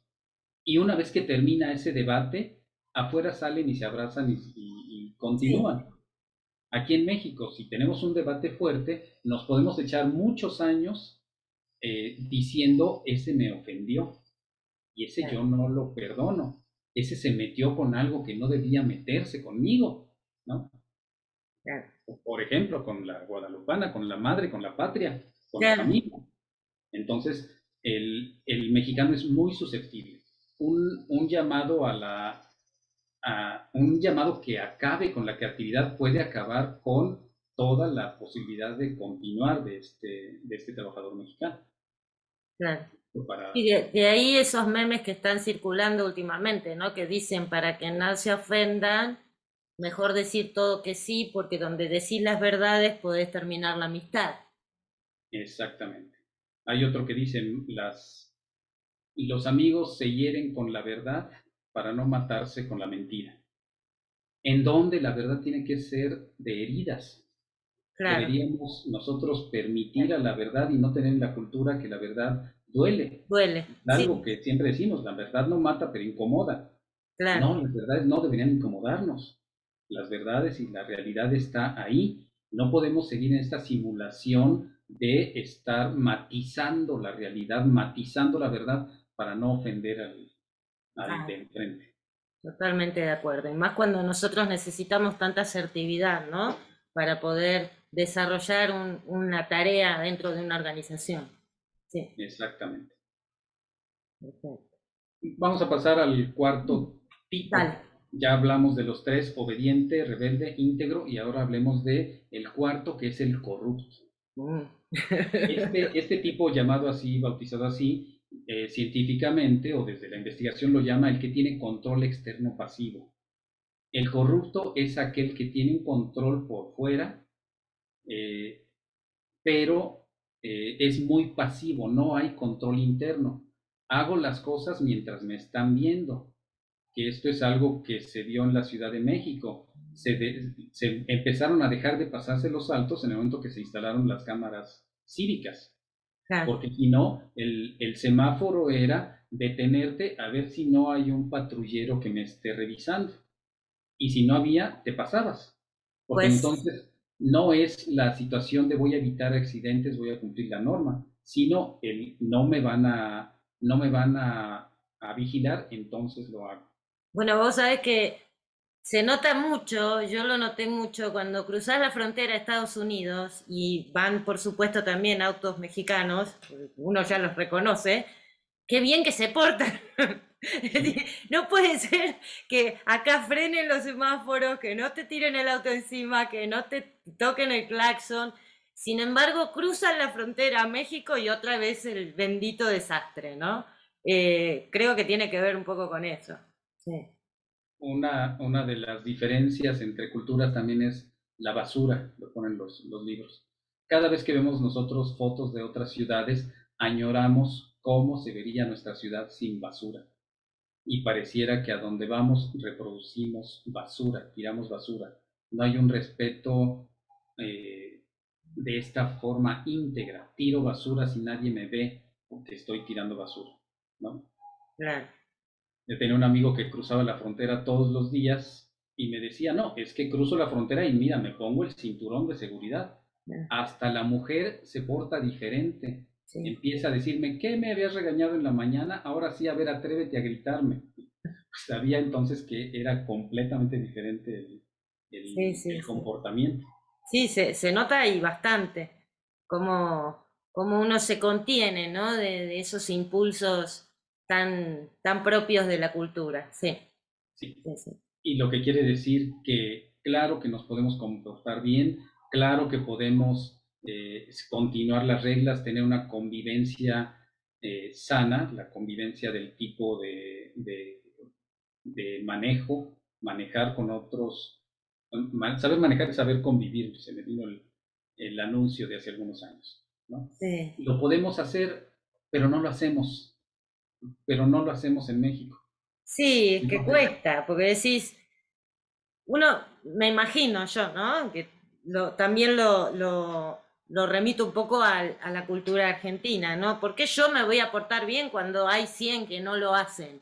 Y una vez que termina ese debate, afuera salen y se abrazan y, continúan. Aquí en México, si tenemos un debate fuerte, nos podemos echar muchos años eh, diciendo, ese me ofendió, y ese yo no lo perdono. Ese se metió con algo que no debía meterse conmigo, ¿no? Por ejemplo, con la guadalupana, con la madre, con la patria, con la familia. Entonces, el, el, mexicano es muy susceptible. Un, un llamado a la a un llamado que acabe con la creatividad puede acabar con toda la posibilidad de continuar de este, de este trabajador mexicano. Claro. Y de, ahí esos memes que están circulando últimamente, ¿no? Que dicen para que no se ofendan, mejor decir todo que sí, porque donde decís las verdades podés terminar la amistad. Exactamente. Hay otro que dicen las, los amigos se hieren con la verdad para no matarse con la mentira. En donde la verdad tiene que ser de heridas. Deberíamos nosotros permitir a la verdad y no tener la cultura que la verdad duele. Duele. Algo que siempre decimos, la verdad no mata, pero incomoda. No, las verdades no deberían incomodarnos. Las verdades y la realidad está ahí. No podemos seguir en esta simulación de estar matizando la realidad, matizando la verdad para no ofender al, al de enfrente. Totalmente de acuerdo. Y más cuando nosotros necesitamos tanta asertividad, ¿no? Para poder desarrollar una tarea dentro de una organización. Sí. Exactamente. Vamos a pasar al cuarto tipo. Ya hablamos de los tres, obediente, rebelde, íntegro, y ahora hablemos de el cuarto, que es el corrupto. Mm. Este, este, tipo llamado así, bautizado así, eh, científicamente o desde la investigación lo llama el que tiene control externo pasivo. El corrupto es aquel que tiene un control por fuera, eh, pero eh, es muy pasivo, no hay control interno. Hago las cosas mientras me están viendo, que esto es algo que se dio en la Ciudad de México. Se, empezaron a dejar de pasarse los saltos en el momento que se instalaron las cámaras cívicas. Porque si no, el, el, semáforo era detenerte a ver si no hay un patrullero que me esté revisando. Y si no había, te pasabas. Porque pues entonces no es la situación de voy a evitar accidentes, voy a cumplir la norma, sino el no me van a, no me van a, a vigilar, entonces lo hago. Bueno, vos sabés que se nota mucho, yo lo noté mucho cuando cruzás la frontera a Estados Unidos y van, por supuesto, también autos mexicanos, uno ya los reconoce, qué bien que se portan. (laughs) (laughs) no puede ser que acá frenen los semáforos, que no te tiren el auto encima, que no te toquen el claxon. Sin embargo, cruzan la frontera a México y otra vez el bendito desastre, ¿no? Eh, creo que tiene que ver un poco con eso. Una, una de las diferencias entre culturas también es la basura, lo ponen los, los libros. Cada vez que vemos nosotros fotos de otras ciudades, añoramos cómo se vería nuestra ciudad sin basura y pareciera que a donde vamos reproducimos basura, tiramos basura. No hay un respeto eh, de esta forma íntegra. Tiro basura si nadie me ve porque estoy tirando basura, ¿no? Claro. Yo tenía un amigo que cruzaba la frontera todos los días y me decía, no, es que cruzo la frontera y mira, me pongo el cinturón de seguridad. Hasta la mujer se porta diferente. Empieza a decirme, ¿qué me habías regañado en la mañana? Ahora sí, a ver, atrévete a gritarme. (laughs) sabía entonces que era completamente diferente el, comportamiento. Sí, se, se, nota ahí bastante cómo, cómo, uno se contiene, ¿no? De, esos impulsos tan, tan propios de la cultura, sí. Sí. Y lo que quiere decir que, claro que nos podemos comportar bien, claro que podemos eh, continuar las reglas, tener una convivencia eh, sana, la convivencia del tipo de, de, manejo, manejar con otros, saber manejar y saber convivir, se me vino el, anuncio de hace algunos años. ¿no? Lo podemos hacer, pero no lo hacemos, pero no lo hacemos en México. Sí, es que cuesta, porque decís, uno, me imagino yo, ¿no? Que lo, también lo, lo, lo remito un poco a, la cultura argentina, ¿no? ¿Por qué yo me voy a portar bien cuando hay 100 que no lo hacen?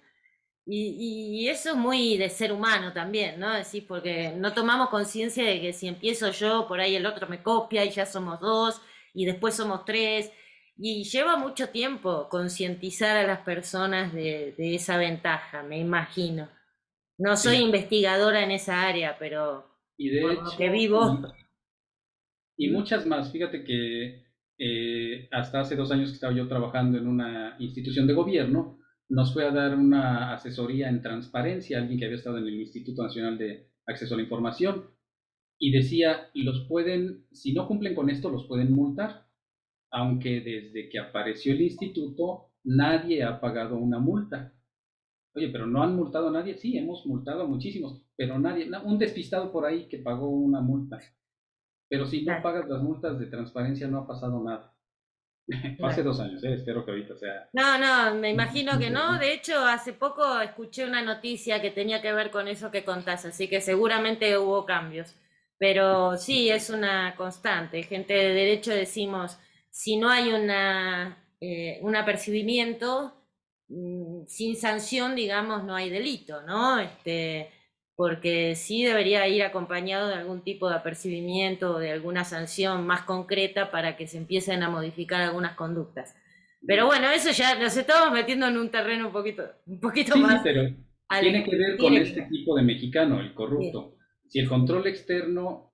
Y, eso es muy de ser humano también, ¿no? Decir, porque no tomamos conciencia de que si empiezo yo, por ahí el otro me copia y ya somos dos, y después somos tres. Y lleva mucho tiempo concientizar a las personas de, esa ventaja, me imagino. No soy investigadora en esa área, pero y de hecho, que vivo. Y muchas más. Fíjate que eh, hasta hace dos años que estaba yo trabajando en una institución de gobierno, nos fue a dar una asesoría en transparencia, alguien que había estado en el Instituto Nacional de Acceso a la Información, y decía, los pueden, si no cumplen con esto, los pueden multar, aunque desde que apareció el instituto nadie ha pagado una multa. Oye, pero no han multado a nadie, sí, hemos multado a muchísimos, pero nadie, un despistado por ahí que pagó una multa. Pero si no pagas las multas de transparencia no ha pasado nada. (laughs) Hace dos años, ¿eh? espero que ahorita sea. No, no, me imagino que no. De hecho, hace poco escuché una noticia que tenía que ver con eso que contás, así que seguramente hubo cambios. Pero sí, es una constante. Gente de derecho decimos, si no hay una, eh, un apercibimiento, mm, sin sanción, digamos, no hay delito, ¿no? Este, porque sí debería ir acompañado de algún tipo de apercibimiento o de alguna sanción más concreta para que se empiecen a modificar algunas conductas. Pero bueno, eso ya nos estamos metiendo en un terreno un poquito, un poquito más. Sí, pero tiene que ver con este tipo de mexicano, el corrupto. Si el control externo,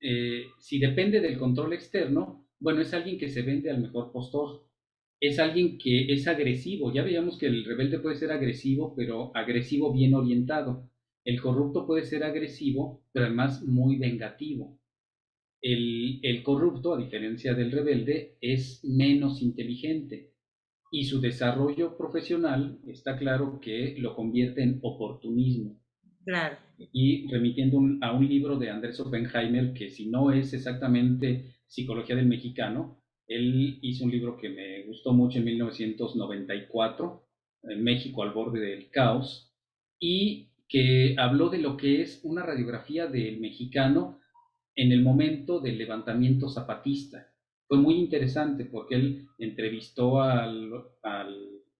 eh, si depende del control externo, bueno, es alguien que se vende al mejor postor. Es alguien que es agresivo. Ya veíamos que el rebelde puede ser agresivo, pero agresivo bien orientado el corrupto puede ser agresivo, pero además muy vengativo. El, corrupto, a diferencia del rebelde, es menos inteligente y su desarrollo profesional está claro que lo convierte en oportunismo. Claro. Y remitiendo a un libro de Andrés Oppenheimer, que si no es exactamente Psicología del Mexicano, él hizo un libro que me gustó mucho en 1994, en México al borde del caos, y que habló de lo que es una radiografía del mexicano en el momento del levantamiento zapatista. Fue muy interesante porque él entrevistó al,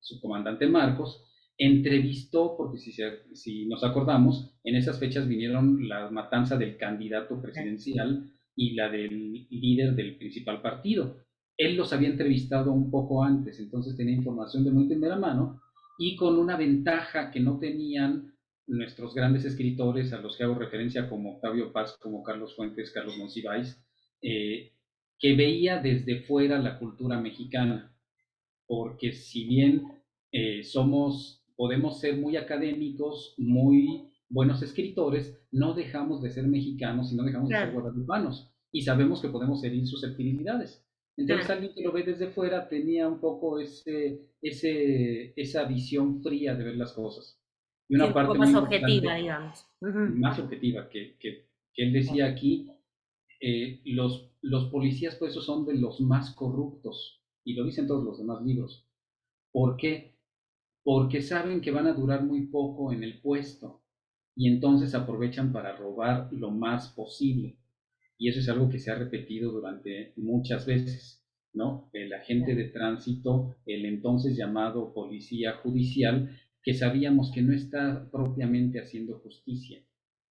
subcomandante Marcos, entrevistó, porque si, si nos acordamos, en esas fechas vinieron la matanza del candidato presidencial y la del líder del principal partido. Él los había entrevistado un poco antes, entonces tenía información de muy primera mano y con una ventaja que no tenían nuestros grandes escritores a los que hago referencia como Octavio Paz, como Carlos Fuentes, Carlos Monsiváis, eh, que veía desde fuera la cultura mexicana, porque si bien eh, somos, podemos ser muy académicos, muy buenos escritores, no dejamos de ser mexicanos y no dejamos de ser guadalupanos, y sabemos que podemos herir susceptibilidades. Entonces alguien que lo ve desde fuera tenía un poco ese, ese, esa visión fría de ver las cosas. Y una parte más objetiva, digamos. Más objetiva, que, que, que, él decía aquí, eh, los, los policías por eso son de los más corruptos, y lo dicen todos los demás libros. ¿Por qué? Porque saben que van a durar muy poco en el puesto y entonces aprovechan para robar lo más posible. Y eso es algo que se ha repetido durante muchas veces, ¿no? El agente de tránsito, el entonces llamado policía judicial, que sabíamos que no está propiamente haciendo justicia,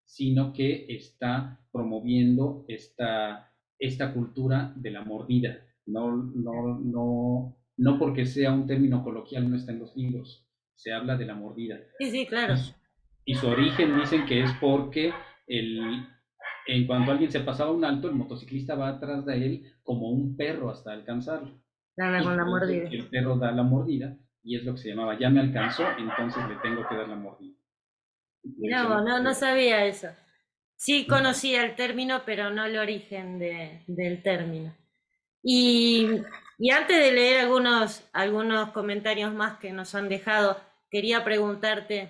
sino que está promoviendo esta, esta cultura de la mordida. No, no, no, no porque sea un término coloquial, no está en los libros, se habla de la mordida. Sí, sí, claro. Y, su origen dicen que es porque el, en cuanto alguien se pasaba un alto, el motociclista va atrás de él como un perro hasta alcanzarlo. con la mordida. El perro da la mordida y es lo que se llamaba, ya me alcanzó, entonces le tengo que dar la mordida. No, no, no sabía eso. Sí conocía el término, pero no el origen de, del término. Y, y, antes de leer algunos, algunos comentarios más que nos han dejado, quería preguntarte,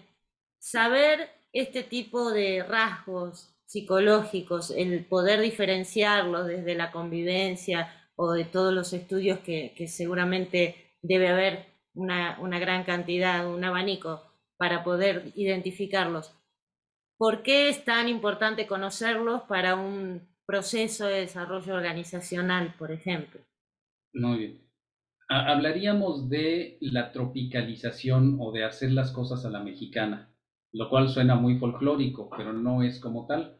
saber este tipo de rasgos psicológicos, el poder diferenciarlos desde la convivencia o de todos los estudios que, que seguramente debe haber una, una gran cantidad, un abanico para poder identificarlos. ¿Por qué es tan importante conocerlos para un proceso de desarrollo organizacional, por ejemplo? Muy bien. Hablaríamos de la tropicalización o de hacer las cosas a la mexicana, lo cual suena muy folclórico, pero no es como tal.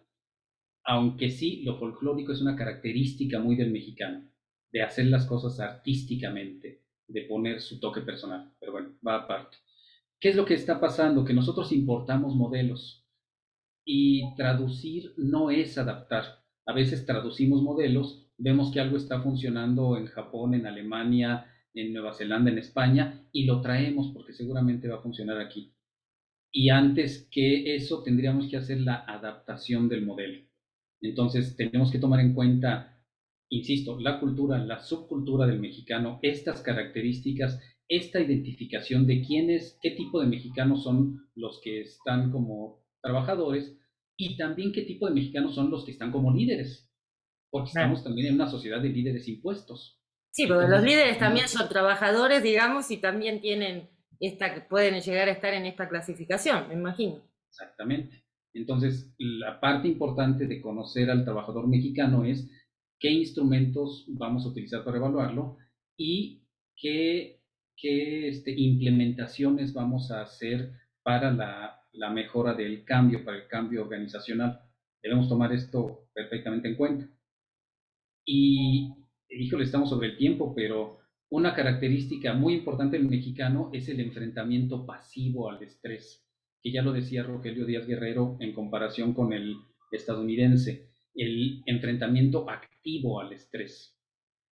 Aunque sí, lo folclórico es una característica muy del mexicano, de hacer las cosas artísticamente, de poner su toque personal. Pero bueno, va aparte. ¿Qué es lo que está pasando? Que nosotros importamos modelos y traducir no es adaptar. A veces traducimos modelos, vemos que algo está funcionando en Japón, en Alemania, en Nueva Zelanda, en España, y lo traemos porque seguramente va a funcionar aquí. Y antes que eso tendríamos que hacer la adaptación del modelo. Entonces tenemos que tomar en cuenta insisto, la cultura, la subcultura del mexicano, estas características, esta identificación de quiénes, qué tipo de mexicanos son los que están como trabajadores y también qué tipo de mexicanos son los que están como líderes, porque estamos también en una sociedad de líderes impuestos. Sí, porque los líderes también son trabajadores, digamos, y también tienen esta, pueden llegar a estar en esta clasificación, me imagino. Exactamente. Entonces, la parte importante de conocer al trabajador mexicano es qué instrumentos vamos a utilizar para evaluarlo y qué, qué este, implementaciones vamos a hacer para la, la mejora del cambio, para el cambio organizacional. Debemos tomar esto perfectamente en cuenta. Y, híjole, estamos sobre el tiempo, pero una característica muy importante del mexicano es el enfrentamiento pasivo al estrés que ya lo decía Rogelio Díaz Guerrero en comparación con el estadounidense, el enfrentamiento activo al estrés.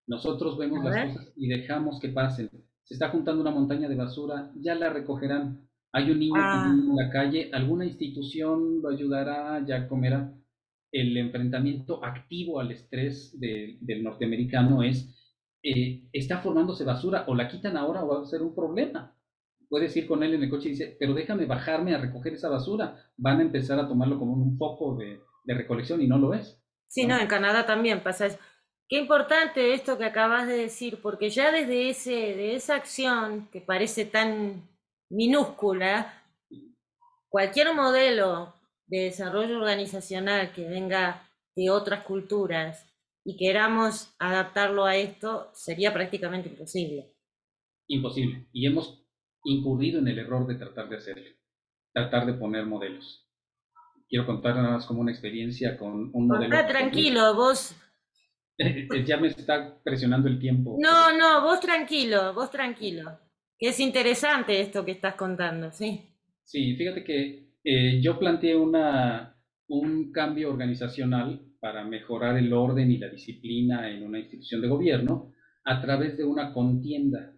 Nosotros vemos las cosas y dejamos que pasen. Se está juntando una montaña de basura, ya la recogerán. Hay un niño ah. en la calle, alguna institución lo ayudará, ya comerá. El enfrentamiento activo al estrés del norteamericano es, eh, está formándose basura, o la quitan ahora o va a ser un problema puedes ir con él en el coche y dice, pero déjame bajarme a recoger esa basura. Van a empezar a tomarlo como un foco de, recolección y no lo es. Sí, ¿no? en Canadá también pasa eso. Qué importante esto que acabas de decir, porque ya desde ese, de esa acción que parece tan minúscula, cualquier modelo de desarrollo organizacional que venga de otras culturas y queramos adaptarlo a esto, sería prácticamente imposible. Imposible. Y hemos incurrido en el error de tratar de hacerlo, tratar de poner modelos. Quiero contar nada más como una experiencia con un modelo. Ah, tranquilo, vos. (laughs) ya me está presionando el tiempo. No, no, vos tranquilo, vos tranquilo. Es interesante esto que estás contando, ¿sí? Sí, fíjate que eh, yo planteé una, un cambio organizacional para mejorar el orden y la disciplina en una institución de gobierno a través de una contienda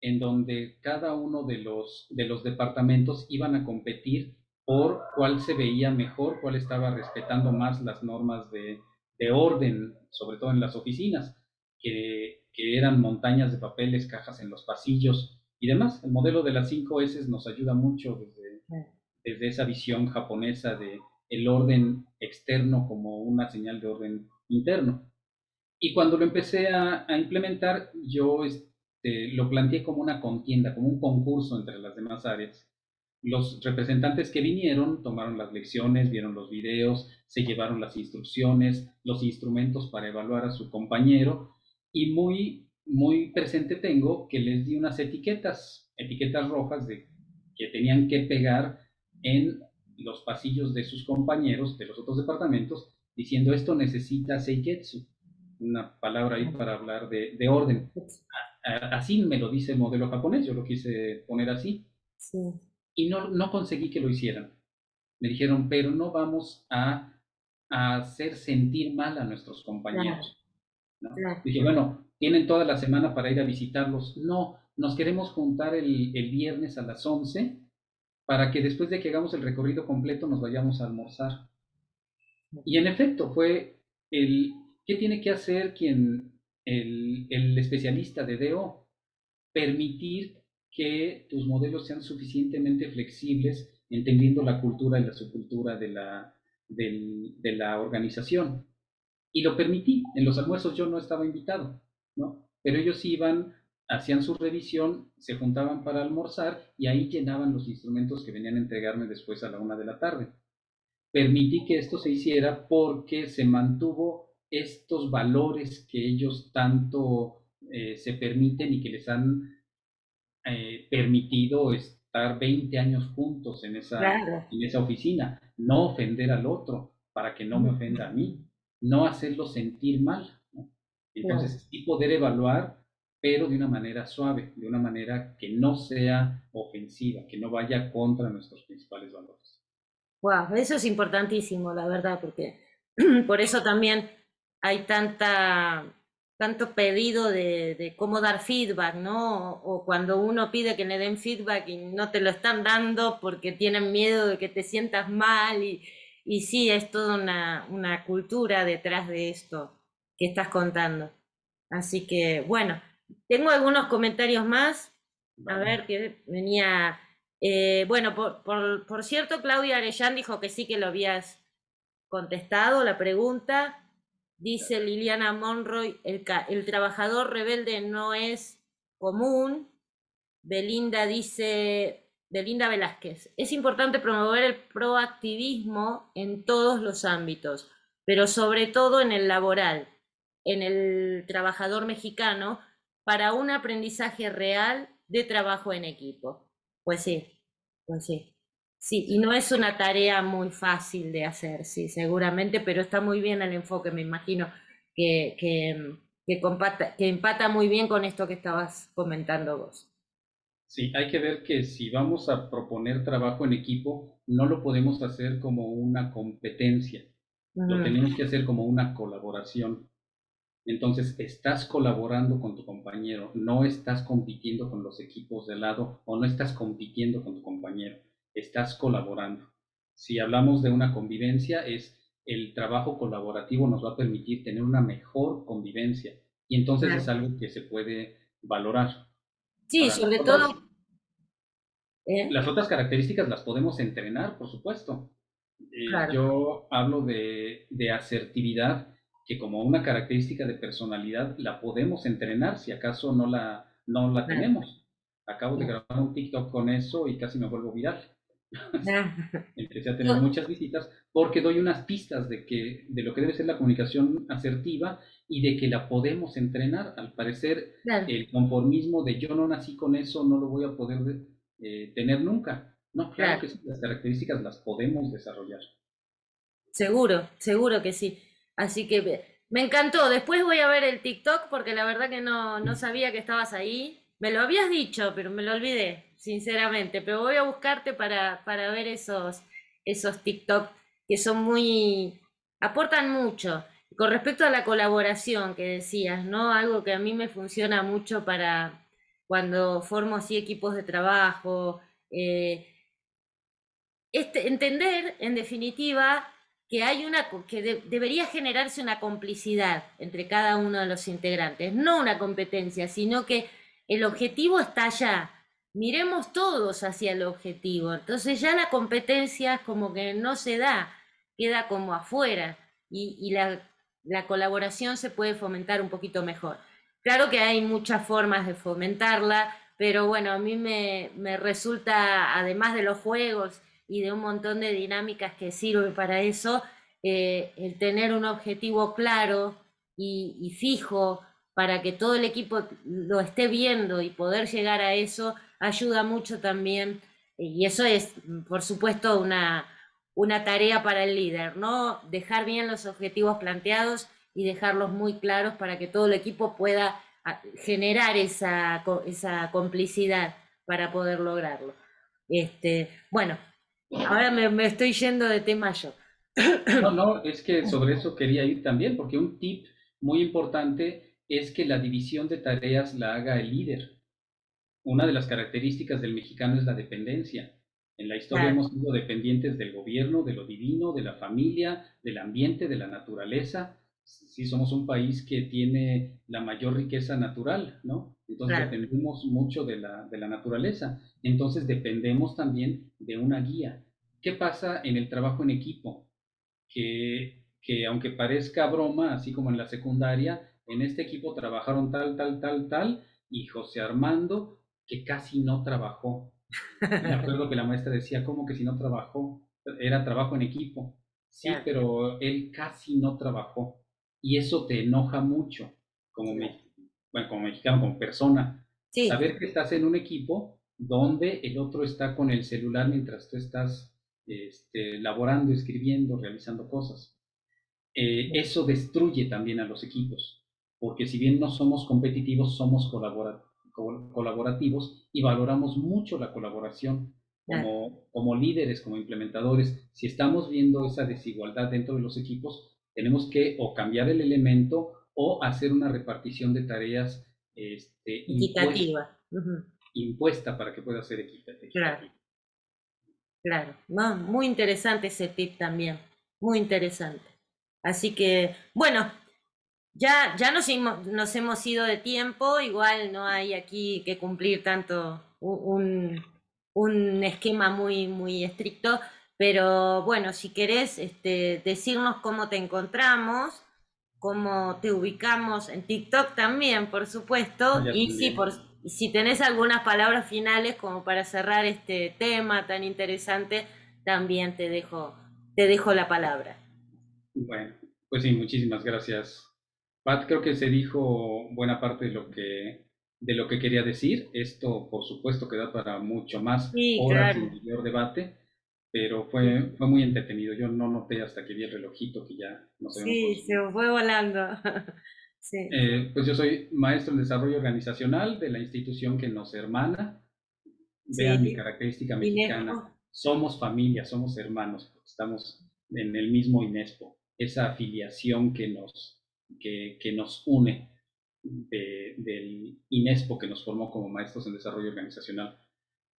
en donde cada uno de los, de los departamentos iban a competir por cuál se veía mejor, cuál estaba respetando más las normas de, orden, sobre todo en las oficinas, que, eran montañas de papeles, cajas en los pasillos y demás. El modelo de las 5 S nos ayuda mucho desde, desde esa visión japonesa de el orden externo como una señal de orden interno. Y cuando lo empecé a, a implementar, yo este, lo planteé como una contienda, como un concurso entre las demás áreas. Los representantes que vinieron tomaron las lecciones, vieron los videos, se llevaron las instrucciones, los instrumentos para evaluar a su compañero y muy, muy presente tengo que les di unas etiquetas, etiquetas rojas de, que tenían que pegar en los pasillos de sus compañeros de los otros departamentos diciendo esto necesita seiketsu, una palabra ahí para hablar de, de orden. Así me lo dice el modelo japonés, yo lo quise poner así. Y no, no conseguí que lo hicieran. Me dijeron, pero no vamos a, hacer sentir mal a nuestros compañeros. Dije, bueno, tienen toda la semana para ir a visitarlos. No, nos queremos juntar el, el viernes a las 11 para que después de que hagamos el recorrido completo nos vayamos a almorzar. Y en efecto, fue el, ¿qué tiene que hacer quien el, especialista de DO, permitir que tus modelos sean suficientemente flexibles, entendiendo la cultura y la subcultura de la, de la organización. Y lo permití. En los almuerzos yo no estaba invitado, ¿no? Pero ellos iban, hacían su revisión, se juntaban para almorzar y ahí llenaban los instrumentos que venían a entregarme después a la una de la tarde. Permití que esto se hiciera porque se mantuvo estos valores que ellos tanto eh, se permiten y que les han eh, permitido estar 20 años juntos en esa, en esa oficina, no ofender al otro para que no me ofenda a mí, no hacerlo sentir mal. Entonces, y poder evaluar, pero de una manera suave, de una manera que no sea ofensiva, que no vaya contra nuestros principales valores. Wow, eso es importantísimo, la verdad, porque (clears throat) por eso también hay tanta, tanto pedido de, cómo dar feedback, ¿no? O, cuando uno pide que le den feedback y no te lo están dando porque tienen miedo de que te sientas mal y, y sí, es toda una, cultura detrás de esto que estás contando. Así que, bueno, tengo algunos comentarios más. A ver, que venía... Eh, bueno, por, por, por cierto, Claudia Arellán dijo que sí que lo habías contestado la pregunta. Dice Liliana Monroy, el, trabajador rebelde no es común. Belinda dice, Belinda Velázquez, es importante promover el proactivismo en todos los ámbitos, pero sobre todo en el laboral, en el trabajador mexicano, para un aprendizaje real de trabajo en equipo. Pues sí, pues sí. Sí, y no es una tarea muy fácil de hacer, sí, seguramente, pero está muy bien el enfoque, me imagino, que, que, que empata muy bien con esto que estabas comentando vos. Sí, hay que ver que si vamos a proponer trabajo en equipo, no lo podemos hacer como una competencia, lo tenemos que hacer como una colaboración. Entonces, estás colaborando con tu compañero, no estás compitiendo con los equipos de lado o no estás compitiendo con tu compañero, estás colaborando. Si hablamos de una convivencia, es el trabajo colaborativo nos va a permitir tener una mejor convivencia y entonces es algo que se puede valorar. Sí, sobre todo... ¿Eh? Las otras características las podemos entrenar, por supuesto. Eh, yo hablo de, de asertividad que como una característica de personalidad la podemos entrenar si acaso no la, no la tenemos. Acabo de grabar un TikTok con eso y casi me vuelvo viral. (laughs) Empecé a tener muchas visitas porque doy unas pistas de, que, de lo que debe ser la comunicación asertiva y de que la podemos entrenar. Al parecer, el conformismo de yo no nací con eso, no lo voy a poder eh, tener nunca. No, claro, que las características las podemos desarrollar. Seguro, seguro que sí. Así que me encantó. Después voy a ver el TikTok porque la verdad que no, no sabía que estabas ahí. Me lo habías dicho, pero me lo olvidé, sinceramente. Pero voy a buscarte para, para ver esos, esos TikTok que son muy... aportan mucho. Con respecto a la colaboración que decías, ¿no? Algo que a mí me funciona mucho para cuando formo así equipos de trabajo. Eh, entender, en definitiva, que hay una que debería generarse una complicidad entre cada uno de los integrantes, no una competencia, sino que el objetivo está allá. Miremos todos hacia el objetivo. Entonces ya la competencia como que no se da, queda como afuera y, la, la colaboración se puede fomentar un poquito mejor. Claro que hay muchas formas de fomentarla, pero bueno, a mí me, me resulta, además de los juegos y de un montón de dinámicas que sirven para eso, eh, el tener un objetivo claro y, fijo para que todo el equipo lo esté viendo y poder llegar a eso ayuda mucho también. Y eso es, por supuesto, una, una tarea para el líder, ¿no? Dejar bien los objetivos planteados y dejarlos muy claros para que todo el equipo pueda ah, generar esa, esa complicidad para poder lograrlo. Este, bueno, Ahora me, estoy yendo de tema yo. No, no, es que sobre eso quería ir también, porque un tip muy importante es que la división de tareas la haga el líder. Una de las características del mexicano es la dependencia. En la historia hemos sido dependientes del gobierno, de lo divino, de la familia, del ambiente, de la naturaleza. Sí, somos un país que tiene la mayor riqueza natural, ¿no? Entonces dependemos mucho de la, de la naturaleza. Entonces dependemos también de una guía. ¿Qué pasa en el trabajo en equipo? Que, que aunque parezca broma, así como en la secundaria, en este equipo trabajaron tal, tal, tal, tal, y José Armando, que casi no trabajó. Me acuerdo que la maestra decía, ¿cómo que si no trabajó? Era trabajo en equipo. Sí, pero él casi no trabajó. Y eso te enoja mucho como, bueno, como mexicano, como persona. Saber que estás en un equipo donde el otro está con el celular mientras tú estás este, laborando, escribiendo, realizando cosas. Eh, eso destruye también a los equipos, porque si bien no somos competitivos, somos colaborativos y valoramos mucho la colaboración como, como líderes, como implementadores. Si estamos viendo esa desigualdad dentro de los equipos, tenemos que o cambiar el elemento o hacer una repartición de tareas este, equitativa. Impuesta, para que pueda ser equitativa. Claro. Claro, muy interesante ese tip también, muy interesante. Así que, bueno, ya, ya nos, nos hemos ido de tiempo, igual no hay aquí que cumplir tanto un, un esquema muy, muy estricto, pero bueno, si querés este, decirnos cómo te encontramos, cómo te ubicamos en TikTok también, por supuesto. y sí, por, si tenés algunas palabras finales como para cerrar este tema tan interesante, también te dejo, te dejo la palabra. Bueno, pues sí, muchísimas gracias. Pat, creo que se dijo buena parte de lo que de lo que quería decir. Esto, por supuesto, queda para mucho más horas de mayor debate, pero fue, fue muy entretenido. Yo no noté hasta que vi el relojito que ya no. Sí, se fue volando. (laughs) Eh, pues yo soy maestro en desarrollo organizacional de la institución que nos hermana. Vean mi característica mexicana. Somos familia, somos hermanos, estamos en el mismo INESPO. Esa afiliación que nos, que, nos une del INESPO que nos formó como maestros en desarrollo organizacional.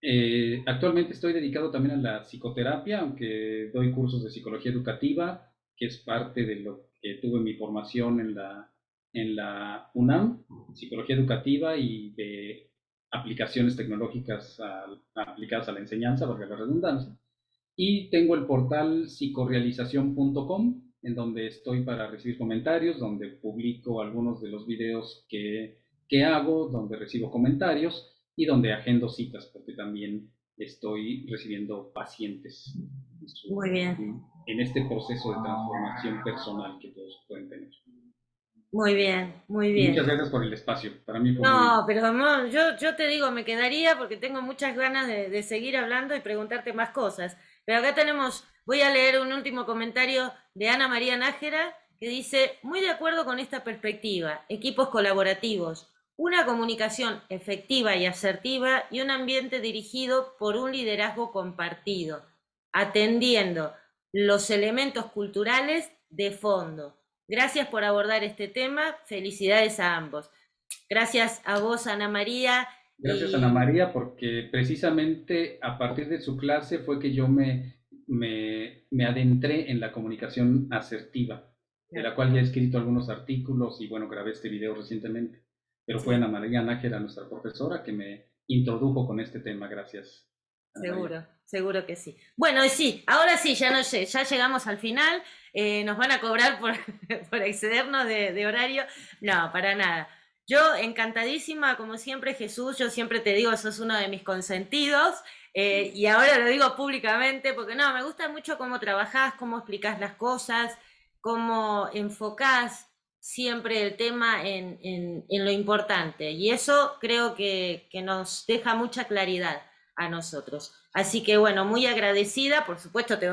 Eh, actualmente estoy dedicado también a la psicoterapia, aunque doy cursos de psicología educativa, que es parte de lo que tuve mi formación en la, en la UNAM, psicología educativa y de aplicaciones tecnológicas aplicadas a la enseñanza, valga la redundancia. Y tengo el portal psicorealización.com, en donde estoy para recibir comentarios, donde publico algunos de los videos que, que hago, donde recibo comentarios y donde agendo citas, porque también estoy recibiendo pacientes. Muy bien. En este proceso de transformación personal que todos pueden tener. Muy bien, muy bien. Muchas gracias por el espacio. Para mí no, pero no, yo, yo te digo, me quedaría porque tengo muchas ganas de, de seguir hablando y preguntarte más cosas. Pero acá tenemos Voy a leer un último comentario de Ana María Nájera que dice, muy de acuerdo con esta perspectiva, equipos colaborativos, una comunicación efectiva y asertiva y un ambiente dirigido por un liderazgo compartido, atendiendo los elementos culturales de fondo. Gracias por abordar este tema, felicidades a ambos. Gracias a vos, Ana María. Gracias, Ana María, porque precisamente a partir de su clase fue que yo me me, me adentré en la comunicación asertiva, de la cual ya he escrito algunos artículos y bueno, grabé este video recientemente. Pero fue Ana María Nájera, nuestra profesora, que me introdujo con este tema. Gracias. Seguro, seguro que sí. Bueno, sí, ahora sí, ya no sé, ya llegamos al final. Eh, nos van a cobrar por, (laughs) por excedernos de, de, horario. No, para nada. Yo encantadísima, como siempre, Jesús, yo siempre te digo, sos uno de mis consentidos. Eh, y ahora lo digo públicamente porque no, me gusta mucho cómo trabajás, cómo explicás las cosas, cómo enfocás siempre el tema en, en, lo importante. Y eso creo que, que, nos deja mucha claridad a nosotros. Así que bueno, muy agradecida, por supuesto te,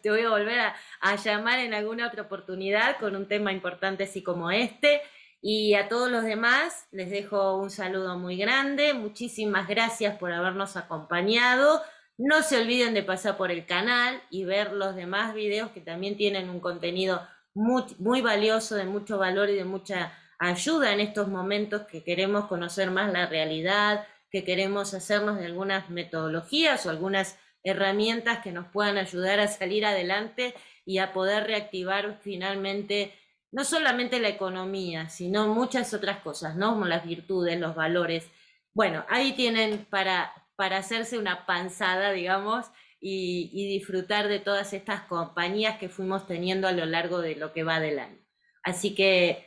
te voy a volver a, a llamar en alguna otra oportunidad con un tema importante así como este. Y a todos los demás les dejo un saludo muy grande. Muchísimas gracias por habernos acompañado. No se olviden de pasar por el canal y ver los demás videos que también tienen un contenido muy, muy valioso, de mucho valor y de mucha ayuda en estos momentos que queremos conocer más la realidad, que queremos hacernos de algunas metodologías o algunas herramientas que nos puedan ayudar a salir adelante y a poder reactivar finalmente no solamente la economía, sino muchas otras cosas, ¿no? Como las virtudes, los valores. Bueno, ahí tienen para, para hacerse una panzada, digamos, y, y, disfrutar de todas estas compañías que fuimos teniendo a lo largo de lo que va del año. Así que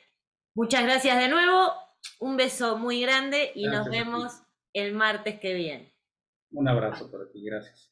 muchas gracias de nuevo, un beso muy grande y nos vemos el martes que viene. Un abrazo para ti, gracias.